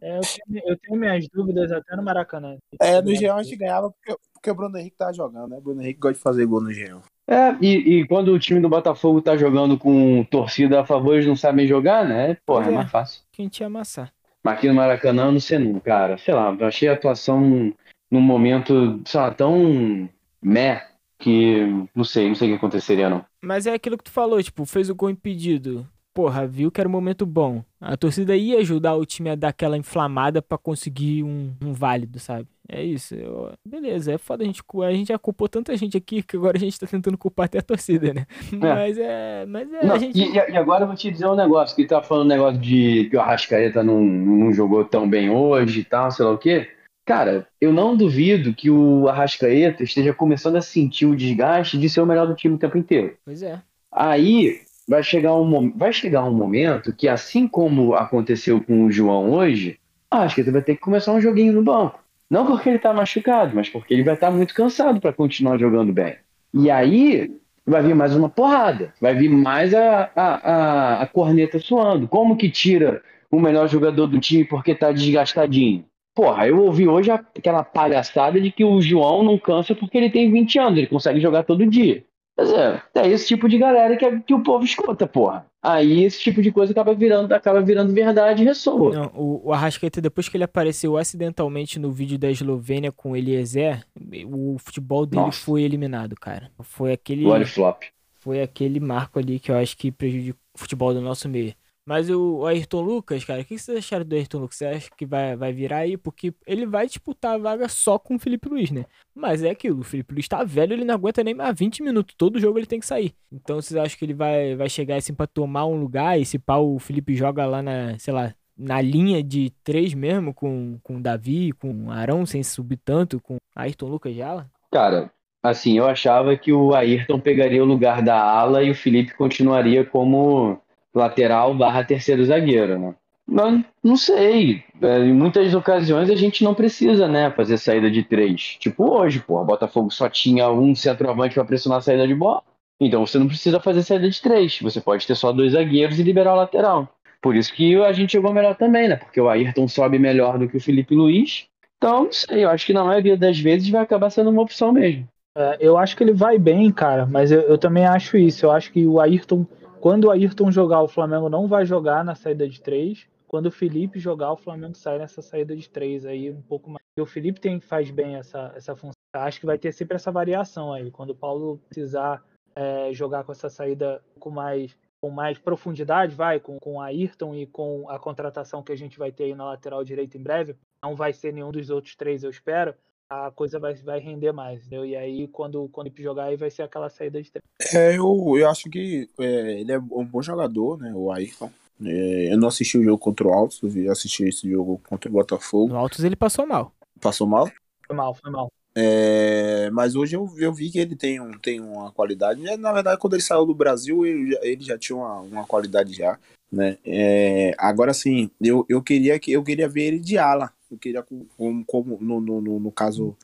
É, eu, tenho, eu tenho minhas dúvidas até no Maracanã. É, no Engenhão a gente ganhava porque, porque o Bruno Henrique tava jogando, né? O Bruno Henrique gosta de fazer gol no Engenhão. É, e, e quando o time do Botafogo tá jogando com torcida a favor, eles não sabem jogar, né? Porra, é é. mais fácil. Que a gente ia amassar. Aqui no Maracanã, não sei não, cara. Sei lá, eu achei a atuação num momento, sei lá, tão meh que não sei, não sei o que aconteceria, não. Mas é aquilo que tu falou, tipo, fez o gol impedido. Porra, viu que era um momento bom. A torcida ia ajudar o time a dar aquela inflamada pra conseguir um, um válido, sabe? É isso. Eu- beleza, é foda a gente. A gente já culpou tanta gente aqui que agora a gente tá tentando culpar até a torcida, né? Mas é. Mas é. Não, a gente. e, e agora eu vou te dizer um negócio, que tá falando um negócio de que o Arrascaeta não, não jogou tão bem hoje e tal, sei lá o quê. Cara, eu não duvido que o Arrascaeta esteja começando a sentir o desgaste de ser o melhor do time o tempo inteiro. Pois é. Aí vai chegar um, vai chegar um momento que, assim como aconteceu com o João hoje, o Arrascaeta vai ter que começar um joguinho no banco. Não porque ele tá machucado, mas porque ele vai estar muito cansado para continuar jogando bem. E aí vai vir mais uma porrada, vai vir mais a, a, a, a corneta suando. Como que tira o melhor jogador do time porque tá desgastadinho? Porra, eu ouvi hoje aquela palhaçada de que o João não cansa porque ele tem 20 anos, ele consegue jogar todo dia. Mas é, é esse tipo de galera que, que o povo escuta, porra. Aí esse tipo de coisa acaba virando, acaba virando verdade e ressoa. Não, o, o Arrascaeta, depois que ele apareceu acidentalmente no vídeo da Eslovênia com o Eliezer, o futebol dele Nossa. foi eliminado, cara. Foi aquele. Glória flop. foi aquele marco ali que eu acho que prejudica o futebol do nosso meio. Mas o Ayrton Lucas, cara, o que vocês acharam do Ayrton Lucas? Você acha que vai, vai virar aí? Porque ele vai disputar a vaga só com o Felipe Luiz, né? Mas é aquilo, o Felipe Luiz tá velho, ele não aguenta nem mais 20 minutos. Todo jogo ele tem que sair. Então vocês acham que ele vai, vai chegar assim pra tomar um lugar? E se pá, o Felipe joga lá na, sei lá, na linha de três mesmo, com, com o Davi, com o Arão, sem subir tanto, com Ayrton Lucas já? Cara, assim, eu achava que o Ayrton pegaria o lugar da ala e o Felipe continuaria como lateral barra terceiro zagueiro, né? Mas não sei. É, Em muitas ocasiões a gente não precisa, né, fazer saída de três. Tipo hoje, pô, Botafogo só tinha um centroavante para pressionar a saída de bola. Então você não precisa fazer saída de três. Você pode ter só dois zagueiros e liberar o lateral. Por isso que a gente jogou melhor também, né? Porque o Ayrton sobe melhor do que o Felipe Luiz. Então, não sei, eu acho que na maioria das vezes vai acabar sendo uma opção mesmo. É, eu acho que ele vai bem, cara, mas eu, eu também acho isso. Eu acho que o Ayrton, quando o Ayrton jogar, o Flamengo não vai jogar na saída de três. Quando o Felipe jogar, o Flamengo sai nessa saída de três aí um pouco mais. E o Felipe tem faz bem essa, essa função. Acho que vai ter sempre essa variação aí. Quando o Paulo precisar é, jogar com essa saída com mais com mais profundidade, vai, com, com o Ayrton e com a contratação que a gente vai ter aí na lateral direita em breve, não vai ser nenhum dos outros três, eu espero a coisa vai, vai render mais, entendeu? E aí, quando, quando ele jogar, aí vai ser aquela saída de três. É, eu, eu acho que é, ele é um bom jogador, né? O Ayrton. É, eu não assisti o jogo contra o Altos, eu vi- assisti esse jogo contra o Botafogo. No Altos ele passou mal. Passou mal. Foi mal, foi mal. É, mas hoje eu, eu vi que ele tem, um, tem uma qualidade. né, Na verdade, quando ele saiu do Brasil, ele já, ele já tinha uma, uma qualidade já. Né? É, agora sim, eu, eu, queria, que- eu queria ver ele de ala. Eu queria, com- como, como no, no, no, no caso,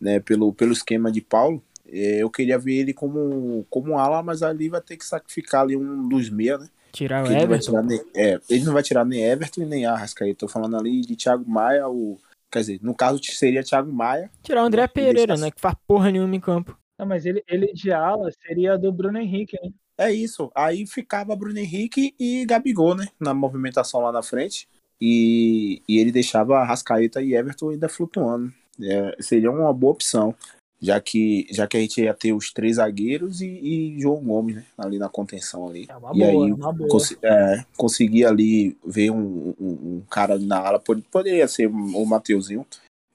né, pelo, pelo esquema de Paulo, é, eu queria ver ele como, como ala, mas ali vai ter que sacrificar ali um dos meia, né? Tirar o Everton. tirar nem, é, ele não vai tirar nem Everton e nem Arrascaeta. Tô falando ali de Thiago Maia, o, quer dizer, no caso seria Thiago Maia. Tirar o André Pereira, né? Que faz porra nenhuma em campo. Não, mas ele, ele de ala seria do Bruno Henrique, né? É isso. Aí ficava Bruno Henrique e Gabigol, né? Na movimentação lá na frente. E, e ele deixava Arrascaeta e Everton ainda flutuando. É, seria uma boa opção. Já que, já que a gente ia ter os três zagueiros e, e João Gomes, né? Ali na contenção ali. É uma E boa, aí, uma boa. Consi- é, conseguir ali ver um, um, um cara ali na ala, pod- poderia ser o Mateuzinho.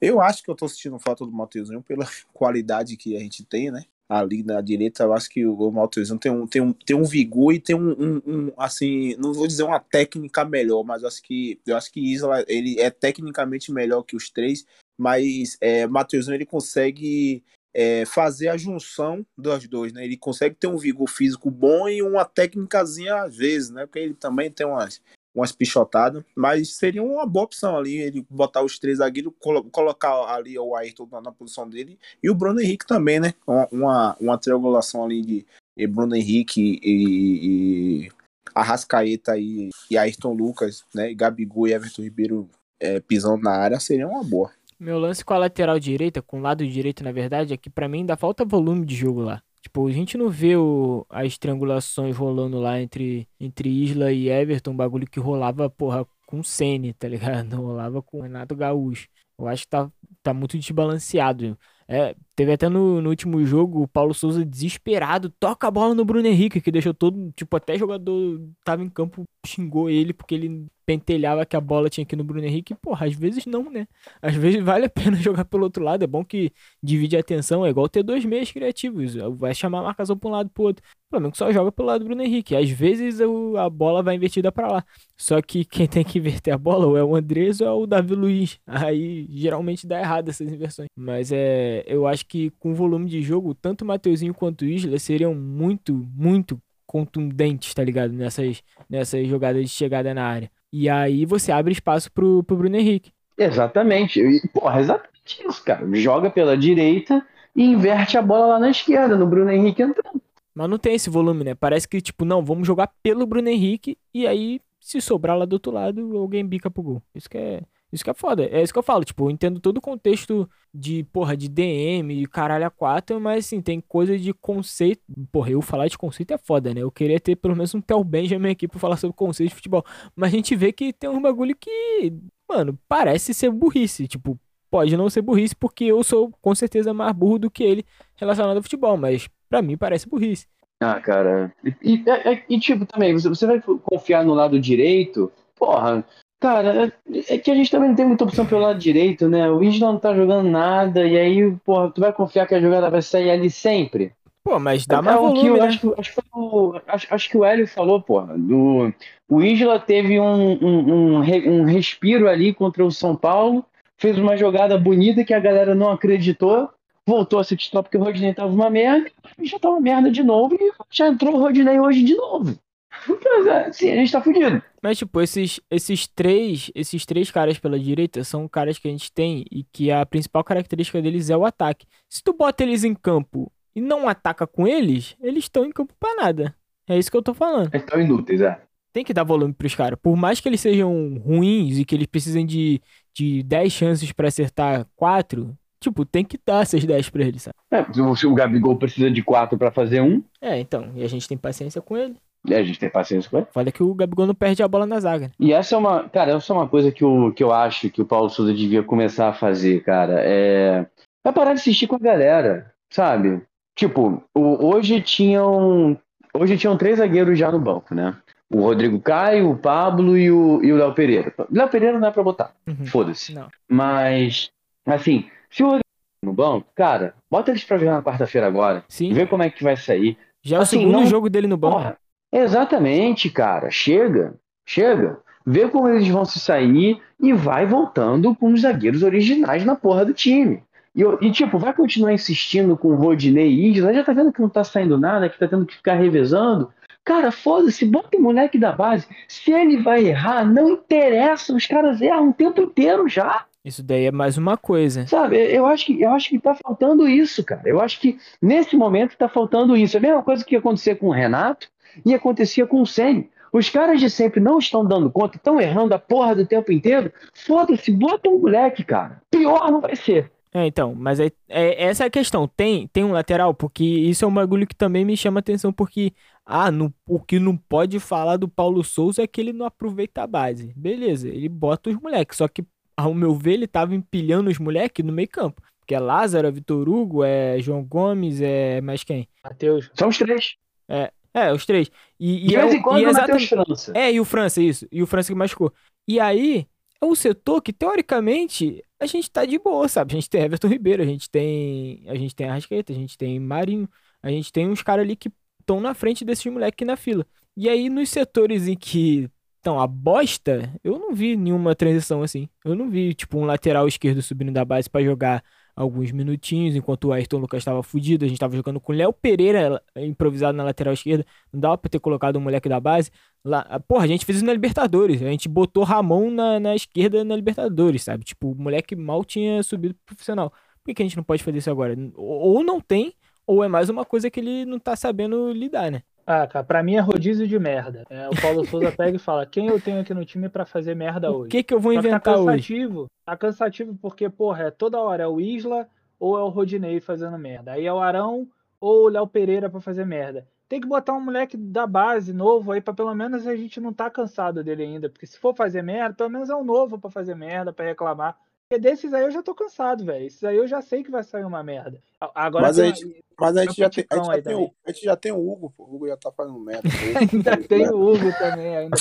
Eu acho que eu tô sentindo falta do Mateuzinho pela qualidade que a gente tem, né? Ali na direita, eu acho que o Mateuzinho tem um, tem um, tem um vigor e tem um, um- um, assim, não vou dizer uma técnica melhor, mas acho que eu acho que Isla ele é tecnicamente melhor que os três, mas é, Mateuzinho ele consegue é, fazer a junção dos dois, né? Ele consegue ter um vigor físico bom e uma técnicazinha às vezes, né? Porque ele também tem umas, umas pichotadas, mas seria uma boa opção ali, ele botar os três zagueiros, colo- colocar ali o Ayrton na, na posição dele e o Bruno Henrique também, né? Uma, uma, triangulação ali de Bruno Henrique e, e Arrascaeta e, e Ayrton Lucas, né? E Gabigol e Everton Ribeiro eh, pisando na área seria uma boa. Meu lance com a lateral direita, com o lado direito, na verdade, é que pra mim ainda falta volume de jogo lá. Tipo, a gente não vê o- as triangulações rolando lá entre, entre Isla e Everton, um bagulho que rolava, porra, com Ceni, tá ligado? Rolava com Renato Gaúcho. Eu acho que tá, tá muito desbalanceado. É, Teve até no, no último jogo o Paulo Souza desesperado, toca a bola no Bruno Henrique, que deixou todo, tipo, até jogador tava em campo, xingou ele porque ele pentelhava que a bola tinha aqui no Bruno Henrique. Porra, às vezes não, né? Às vezes vale a pena jogar pelo outro lado. É bom que divide a atenção. É igual ter dois meias criativos. Vai chamar a marcação pra um lado pro outro. O Flamengo só joga pelo lado do Bruno Henrique. Às vezes a bola vai invertida pra lá. Só que quem tem que inverter a bola ou é o Andrés ou é o Davi Luiz. Aí geralmente dá errado essas inversões. Mas é, eu acho que com o volume de jogo, tanto o Mateuzinho quanto o Isla seriam muito, muito contundentes, tá ligado? Nessas, nessas jogadas de chegada na área. E aí você abre espaço pro, pro Bruno Henrique. Exatamente. Porra, exatamente isso, cara. Joga pela direita e inverte a bola lá na esquerda, no Bruno Henrique entrando. Mas não tem esse volume, né? Parece que, tipo, não, vamos jogar pelo Bruno Henrique e aí, se sobrar lá do outro lado, alguém bica pro gol. Isso que é. Isso que é foda. É isso que eu falo, tipo, eu entendo todo o contexto de, porra, de DM, de caralho a quatro, mas assim, tem coisa de conceito. Porra, eu falar de conceito é foda, né? Eu queria ter pelo menos um Theo Benjamin aqui pra falar sobre conceito de futebol. Mas a gente vê que tem um bagulho que, mano, parece ser burrice. Tipo, pode não ser burrice, porque eu sou com certeza mais burro do que ele relacionado ao futebol, mas pra mim parece burrice. Ah, cara. E, e- é- e, tipo, também, você, você vai confiar no lado direito? Porra, cara, é, é que a gente também não tem muita opção pelo lado direito, né? O Isla não tá jogando nada, e aí, porra, tu vai confiar que a jogada vai sair ali sempre? Pô, mas dá É mais o que volume, eu né? acho, que- acho, que o, acho, acho que o Hélio falou, porra. Do, o Isla teve um, um, um, um respiro ali contra o São Paulo, fez uma jogada bonita que a galera não acreditou, voltou a ser titular porque o Rodinei tava uma merda, e já tá uma merda de novo, e já entrou o Rodinei hoje de novo. Assim, a gente tá fudido. Mas, tipo, esses, esses três, esses três caras pela direita são caras que a gente tem e que a principal característica deles é o ataque. Se tu bota eles em campo e não ataca com eles, eles estão em campo pra nada. É isso que eu tô falando. Eles estão inúteis, é. Tem que dar volume pros caras. Por mais que eles sejam ruins e que eles precisem de, de 10 chances pra acertar 4, tipo, tem que dar essas 10 pra eles, sabe? É, se o- Gabigol precisa de quatro pra fazer um, É, então. E a gente tem paciência com ele. É, a gente tem paciência com ele. Foda que o Gabigol não perde a bola na zaga. né? E essa é uma, cara, essa é uma coisa que eu, que eu acho que o Paulo Souza devia começar a fazer, cara. É, é parar de assistir com a galera, sabe? Tipo, o- hoje tinham, hoje tinham três zagueiros já no banco, né? O Rodrigo Caio, o Pablo e o e o Léo Pereira. Léo Pereira não é pra botar, Uhum. foda-se. Mas, assim, se o Rodrigo no banco, cara, bota eles pra jogar na quarta-feira agora. Sim. Vê como é que vai sair. Já é o Assim, segundo não- jogo dele no banco. Porra, exatamente, cara. Chega, chega. Vê como eles vão se sair e vai voltando com os zagueiros originais na porra do time. E, e, tipo, vai continuar insistindo com o Rodinei e Isla, já tá vendo que não tá saindo nada, que tá tendo que ficar revezando. Cara, foda-se, bota o moleque da base. Se ele vai errar, não interessa, os caras erram o tempo inteiro já. Isso daí é mais uma coisa. Sabe, eu acho que eu acho que tá faltando isso, cara. Eu acho que nesse momento tá faltando isso. É a mesma coisa que ia acontecer com o Renato e acontecia com o Ceni. Os caras de sempre não estão dando conta, estão errando a porra do tempo inteiro. Foda-se, bota um moleque, cara. Pior não vai ser. É, então, mas é, é- essa é a questão. Tem, tem um lateral, porque isso é um bagulho que também me chama atenção, porque, ah, no, o que não pode falar do Paulo Souza é que ele não aproveita a base. Beleza, ele bota os moleques, só que, ao meu ver, ele tava empilhando os moleques no meio campo. Porque é Lázaro, é Vitor Hugo, é João Gomes, é mais quem? Matheus. São os três. É, os três. E, e De é em quando e o exatamente- França. É, e o França, isso. E o França que machucou. E aí, é um setor que, teoricamente, a gente tá de boa, sabe? A gente tem Everton Ribeiro, a gente tem. A gente tem Arrascaeta, a gente tem Marinho, a gente tem uns caras ali que estão na frente desses moleques na fila. E aí, nos setores em que estão a bosta, eu não vi nenhuma transição assim. Eu não vi, tipo, um lateral esquerdo subindo da base pra jogar alguns minutinhos, enquanto o Ayrton Lucas estava fudido. A gente tava jogando com o Léo Pereira eh, improvisado na lateral esquerda. Não dava pra ter colocado o moleque da base. Lá, ah, porra, a gente fez isso na Libertadores. A gente botou Ramon na, na esquerda na Libertadores, sabe? Tipo, o moleque mal tinha subido pro profissional. Por que, que a gente não pode fazer isso agora? Ou não tem, ou é mais uma coisa que ele não tá sabendo lidar, né? Ah, cara, pra mim é rodízio de merda. É, o Paulo Souza pega e fala: quem eu tenho aqui no time pra fazer merda O hoje? que que eu vou inventar tá hoje? cansativo. Tá cansativo porque, porra, é toda hora é o Isla ou é o Rodinei fazendo merda. Aí é o Arão ou o Léo Pereira pra fazer merda. Tem que botar um moleque da base novo aí pra pelo menos a gente não tá cansado dele ainda. Porque se for fazer merda, pelo menos é um novo pra fazer merda, pra reclamar. Porque desses aí eu já tô cansado, velho. Esses aí eu já sei que vai sair uma merda. Agora Mas tem a gente, mas a gente, já, tem, a, gente já tem o, a gente já tem o Hugo, pô. O Hugo já tá fazendo merda. ainda tem o Hugo também, ainda.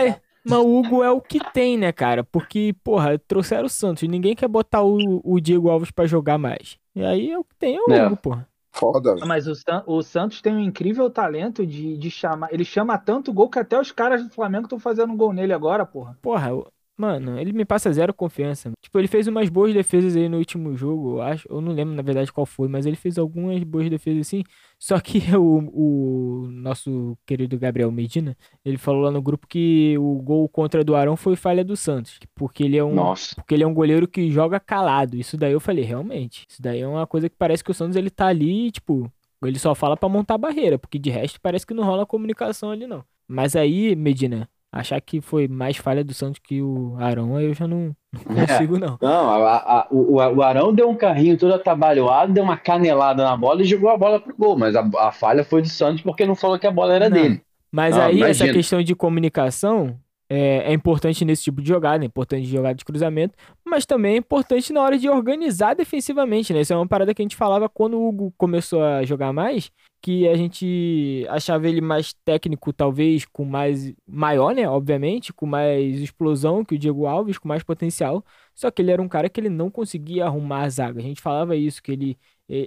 É, mas o Hugo é o que tem, né, cara? Porque, porra, trouxeram o Santos. Ninguém quer botar o, o Diego Alves pra jogar mais. E aí é o que tem, é o É. Hugo, porra. Foda, velho. Mas o, San- o Santos tem um incrível talento de, de chamar. Ele chama tanto gol que até os caras do Flamengo estão fazendo gol nele agora, porra. Porra, mano, ele me passa zero confiança. Tipo, ele fez umas boas defesas aí no último jogo, eu acho. Eu não lembro, na verdade, qual foi, mas ele fez algumas boas defesas assim. Só que o, o nosso querido Gabriel Medina, ele falou lá no grupo que o gol contra do Arão foi falha do Santos. Porque ele é um. Nossa. Porque ele é um goleiro que joga calado. Isso daí eu falei, realmente. Isso daí é uma coisa que parece que o Santos ele tá ali, tipo, ele só fala pra montar barreira, porque de resto parece que não rola comunicação ali não. Mas aí, Medina, achar que foi mais falha do Santos que o Arão, aí eu já não, não É. consigo não. Não, a- a- o, o Arão deu um carrinho todo atabalhoado, deu uma canelada na bola e jogou a bola pro gol. Mas a, a falha foi do Santos porque não falou que a bola era Não. dele. Mas aí essa imagino. questão de comunicação é, é importante nesse tipo de jogada, é importante de jogada de cruzamento, mas também é importante na hora de organizar defensivamente, né? Isso é uma parada que a gente falava quando o Hugo começou a jogar mais, que a gente achava ele mais técnico, talvez com mais maior, né? Obviamente, com mais explosão que o Diego Alves, com mais potencial. Só que ele era um cara que ele não conseguia arrumar a zaga. A gente falava isso, que ele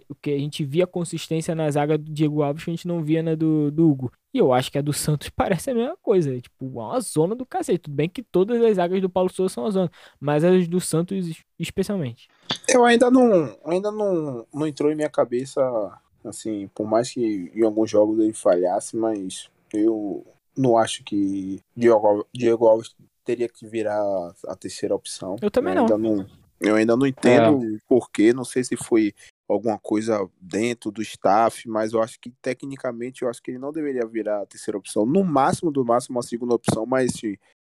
o que a gente via consistência na zaga do Diego Alves que a gente não via na do, do Hugo. E eu acho que a do Santos parece a mesma coisa. é, Tipo, uma zona do cacete. Tudo bem que todas as zagas do Paulo Souza são uma zona, mas as do Santos especialmente. Eu ainda não, ainda não, não entrou em minha cabeça, assim, por mais que em alguns jogos ele falhasse, mas eu não acho que Diego, Diego Alves teria que virar a terceira opção. Eu também eu Ainda não eu ainda não entendo o porquê, não sei se foi alguma coisa dentro do staff, mas eu acho que tecnicamente eu acho que ele não deveria virar a terceira opção. No máximo, do máximo, uma segunda opção, mas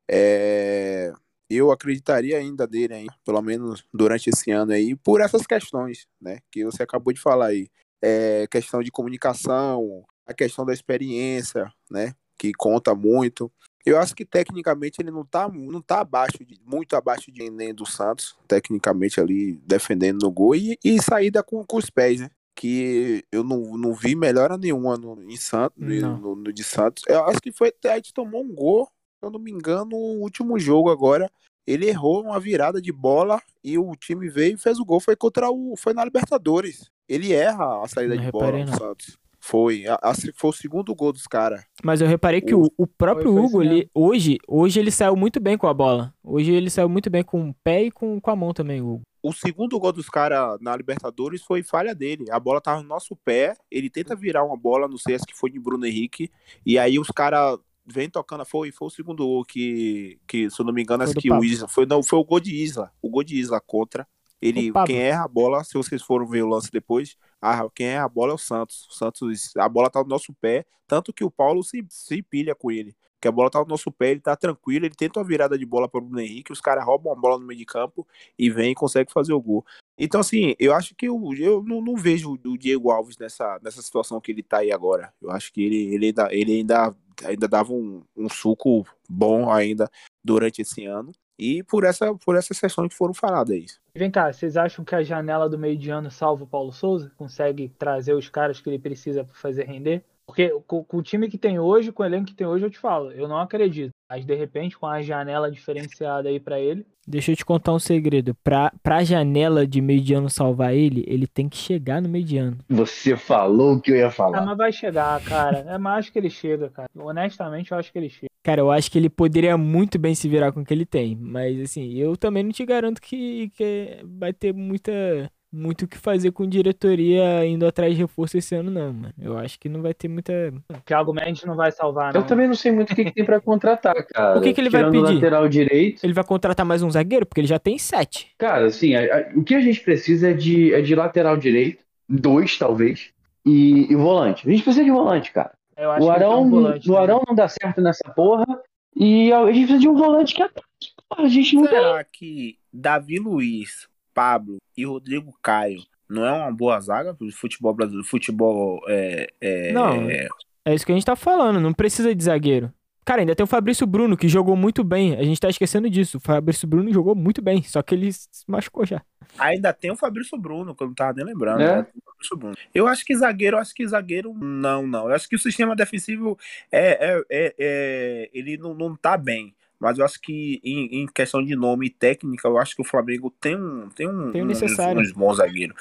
é, eu acreditaria ainda dele, hein, pelo menos durante esse ano aí, por essas questões, né, que você acabou de falar aí. É, questão de comunicação, a questão da experiência, né, que conta muito. Eu acho que tecnicamente ele não tá, não tá abaixo de, muito abaixo de nem do Santos, tecnicamente ali defendendo no gol e, e saída com, com os pés, né? Que eu não, não vi melhora nenhuma no, em Santos, Não. no, no de Santos. Eu acho que foi a gente tomou um gol, se eu não me engano, no último jogo agora. Ele errou uma virada de bola e o time veio e fez o gol. Foi contra o. Foi na Libertadores. Ele erra a saída Não de bola no. Santos. Foi. A, a- foi o segundo gol dos caras. Mas eu reparei que o, o próprio Foi- foi Hugo, ele, hoje, hoje ele saiu muito bem com a bola. Hoje ele saiu muito bem com o pé e com, com a mão também, o Hugo. O segundo gol dos caras na Libertadores foi falha dele. A bola tava no nosso pé. Ele tenta virar uma bola, não sei se que foi de Bruno Henrique. E aí os caras vêm tocando. Foi, foi o segundo gol que, que, se eu não me engano, Foi acho que o. Isla. Foi, não, foi o gol de Isla. O gol de Isla contra. Ele, quem erra a bola, se vocês foram ver o lance depois, ah, quem erra a bola é o Santos. O Santos, a bola tá no nosso pé, tanto que o Paulo se, se pilha com ele. Que a bola tá no nosso pé, ele tá tranquilo, ele tenta uma virada de bola para o Bruno Henrique, os caras roubam a bola no meio de campo e vem e consegue fazer o gol. Então, assim, eu acho que eu, eu não, não vejo o Diego Alves nessa, nessa situação que ele tá aí agora. Eu acho que ele, ele, ainda, ele ainda, ainda dava um, um suco bom ainda durante esse ano. E por, essa, por essas questões que foram faladas aí. Vem cá, vocês acham que a janela do meio de ano salva o Paulo Souza? Consegue trazer os caras que ele precisa para fazer render? Porque com, com o time que tem hoje, com o elenco que tem hoje, eu te falo, eu não acredito. Mas de repente, com a janela diferenciada aí para ele, Deixa eu te contar um segredo. Pra, pra janela de meio de ano salvar ele, ele tem que chegar no meio de ano. Você falou o que eu ia ah, falar. mas vai chegar, cara. É mais que ele chega, cara. Honestamente, eu acho que ele chega. Cara, eu acho que ele poderia muito bem se virar com o que ele tem. Mas, assim, eu também não te garanto que, que vai ter muita, muito o que fazer com diretoria indo atrás de reforço esse ano, não, mano. Eu acho que não vai ter muita. Thiago Mendes não vai salvar, não. Eu também não sei muito o que, que tem pra contratar, cara. O que que ele vai Tirando o pedir? lateral direito. Ele vai contratar mais um zagueiro? Porque ele já tem sete. Cara, assim, a- a- o que a gente precisa é de, é de lateral direito, dois talvez, e, e volante. A gente precisa de volante, cara. Eu acho O tem Arão, um volante o. Arão não dá certo nessa porra, e a, gente precisa de um volante que ataque. Porra, a gente não tem. Será que Davi Luiz, Pablo e Rodrigo Caio não é uma boa zaga pro futebol brasileiro? Futebol é, é, Não. é, É isso que a gente tá falando. Não precisa de zagueiro. Cara, ainda tem o Fabrício Bruno, que jogou muito bem. A gente tá esquecendo disso. O Fabrício Bruno jogou muito bem, só que ele se machucou já. Ainda tem o Fabrício Bruno, que eu não tava nem lembrando. É? né? Eu acho que zagueiro, eu acho que zagueiro, não, não. Eu acho que o sistema defensivo é, é, é- é- ele não, não tá bem. Mas eu acho que em, em questão de nome e técnica, eu acho que o Flamengo tem um tem um, Tem o uns- necessário. uns bons zagueiros.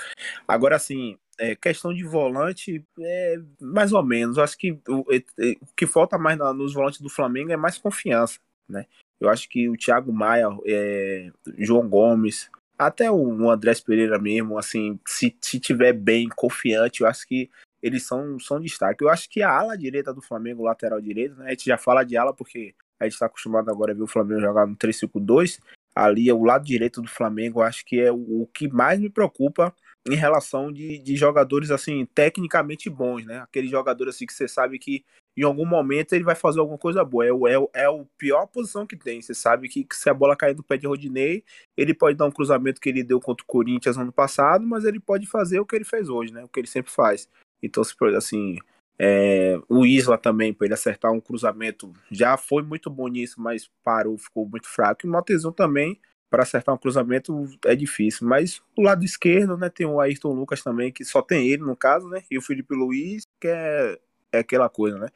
Agora, assim, é, questão de volante, é mais ou menos. Eu acho que o, é- é- o que falta mais na- nos volantes do Flamengo é mais confiança, né? Eu acho que o Thiago Maia, é, João Gomes, até o, Andrés Pereira mesmo, assim, se, se tiver bem, confiante, eu acho que eles são, são destaque. Eu acho que a ala direita do Flamengo, lateral direito, né? A gente já fala de ala porque a gente está acostumado agora a ver o Flamengo jogar no 3-5-2. Ali, o lado direito do Flamengo, eu acho que é o, o que mais me preocupa em relação de, de jogadores, assim, tecnicamente bons, né? Aquele jogador, assim, que você sabe que em algum momento ele vai fazer alguma coisa boa. É o, é, o- é a pior posição que tem. Você sabe que, que se a bola cair no pé de Rodinei, ele pode dar um cruzamento que ele deu contra o Corinthians ano passado, mas ele pode fazer o que ele fez hoje, né? O que ele sempre faz. Então, assim, é, o Isla também, para ele acertar um cruzamento, já foi muito bom nisso, mas parou, ficou muito fraco. E o Maltezão também, para acertar um cruzamento, é difícil. Mas o lado esquerdo, né, tem o Ayrton Lucas também, que só tem ele no caso, né? E o Felipe Luiz, que é, é aquela coisa, né?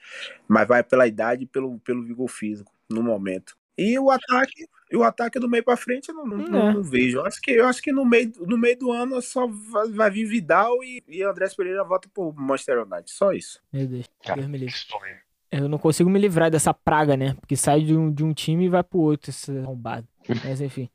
Mas vai pela idade e pelo, pelo vigor físico no momento. E o ataque, e o ataque do meio para frente eu não, não, não- É. não vejo. Eu acho que, eu acho que no, meio, no meio do ano só vai, vai vir Vidal e, e Andrés Pereira volta pro Manchester United. Só isso. Meu Deus. Deus me livre. Eu não consigo me livrar dessa praga, né? Porque sai de um, de um time e vai pro outro, esse arrombado. Mas enfim.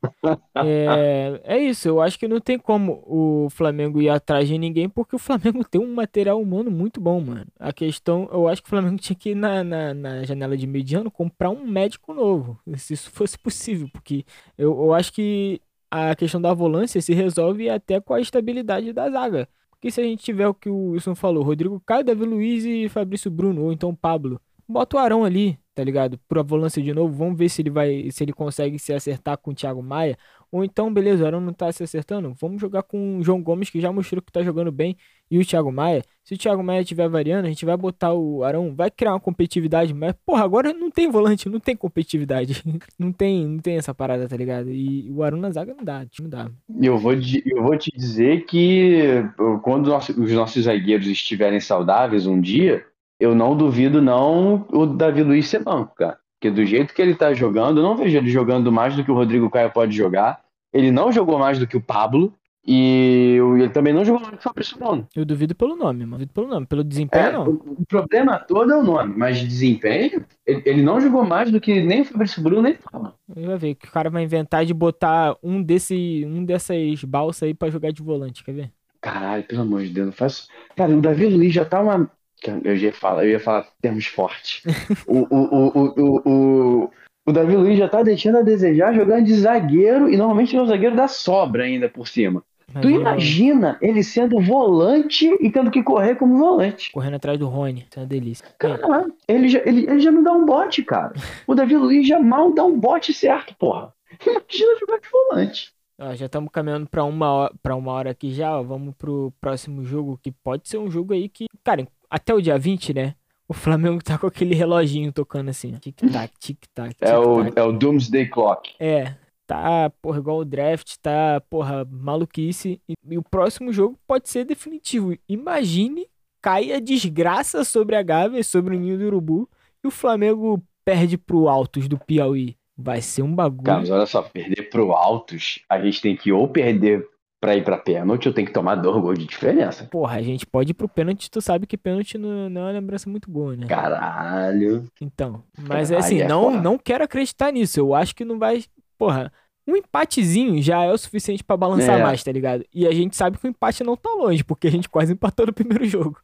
É, é isso, eu acho que não tem como o Flamengo ir atrás de ninguém, porque o Flamengo tem um material humano muito bom, mano. A questão, eu acho que o Flamengo tinha que ir na, na, na janela de mediano comprar um médico novo, se isso fosse possível, porque eu, eu acho que a questão da volância se resolve até com a estabilidade da zaga. Porque se a gente tiver o que o Wilson falou, Rodrigo Caio, Davi Luiz e Fabrício Bruno, ou então Pablo, bota o Arão ali, tá ligado? Pra volância de novo, vamos ver se ele vai, se ele consegue se acertar com o Thiago Maia. Ou então, beleza, o Arão não tá se acertando, vamos jogar com o João Gomes, que já mostrou que tá jogando bem, e o Thiago Maia. Se o Thiago Maia estiver variando, a gente vai botar o Arão, vai criar uma competitividade, mas, porra, agora não tem volante, não tem competitividade. não tem, não tem essa parada, tá ligado? E o Arão na zaga não dá, não dá. Eu vou, eu vou te dizer que quando os nossos zagueiros estiverem saudáveis um dia, eu não duvido não o Davi Luiz ser banco, cara. Porque do jeito que ele tá jogando, eu não vejo ele jogando mais do que o Rodrigo Caio pode jogar. Ele não jogou mais do que o Pablo. E ele também não jogou mais do que o Fabrício Bruno. Eu duvido pelo nome, mano. Duvido pelo nome, pelo desempenho É, não. o, o problema todo é o nome, mas de desempenho, ele, ele não jogou mais do que nem o Fabrício Bruno, nem o Pablo. Vai ver que o cara vai inventar de botar um desse, um dessas balsas aí pra jogar de volante, quer ver? Caralho, pelo amor de Deus, não faz. Cara, o Davi Luiz já tá uma. Cara, Eu ia falar, eu ia falar termos fortes. o, o, o, o, o, o, Davi Luiz já tá deixando a desejar jogando de zagueiro e normalmente é o zagueiro da sobra ainda por cima. Tu Imagina ele sendo volante e tendo que correr como volante. Correndo atrás do Rony, isso é uma delícia. Caralho, ele já, ele, ele já não dá um bote, cara. O Davi Luiz já mal dá um bote certo, porra. Imagina jogar de volante. Ó, já estamos caminhando pra uma, hora, pra uma hora aqui já, ó. Vamos pro próximo jogo, que pode ser um jogo aí que, cara, até o dia 20, né? O Flamengo tá com aquele reloginho tocando assim. Tic-tac, tic-tac, É o, é o Doomsday Clock. É, tá, porra, igual o draft, tá, porra, maluquice. E, e o próximo jogo pode ser definitivo. Imagine cai a desgraça sobre a Gávea, sobre o Ninho do Urubu, e o Flamengo perde pro Altos do Piauí. Vai ser um bagulho. Cara, mas olha só, perder pro Altos, a gente tem que ou perder pra ir pra pênalti ou tem que tomar dois gols de diferença. Porra, a gente pode ir pro pênalti, tu sabe que pênalti não, não é uma lembrança muito boa, né? Caralho. Então, mas é Aí assim, é não, não quero acreditar nisso. Eu acho que não vai. Porra, um empatezinho já é o suficiente pra balançar É. mais, tá ligado? E a gente sabe que o empate não tá longe, porque a gente quase empatou no primeiro jogo.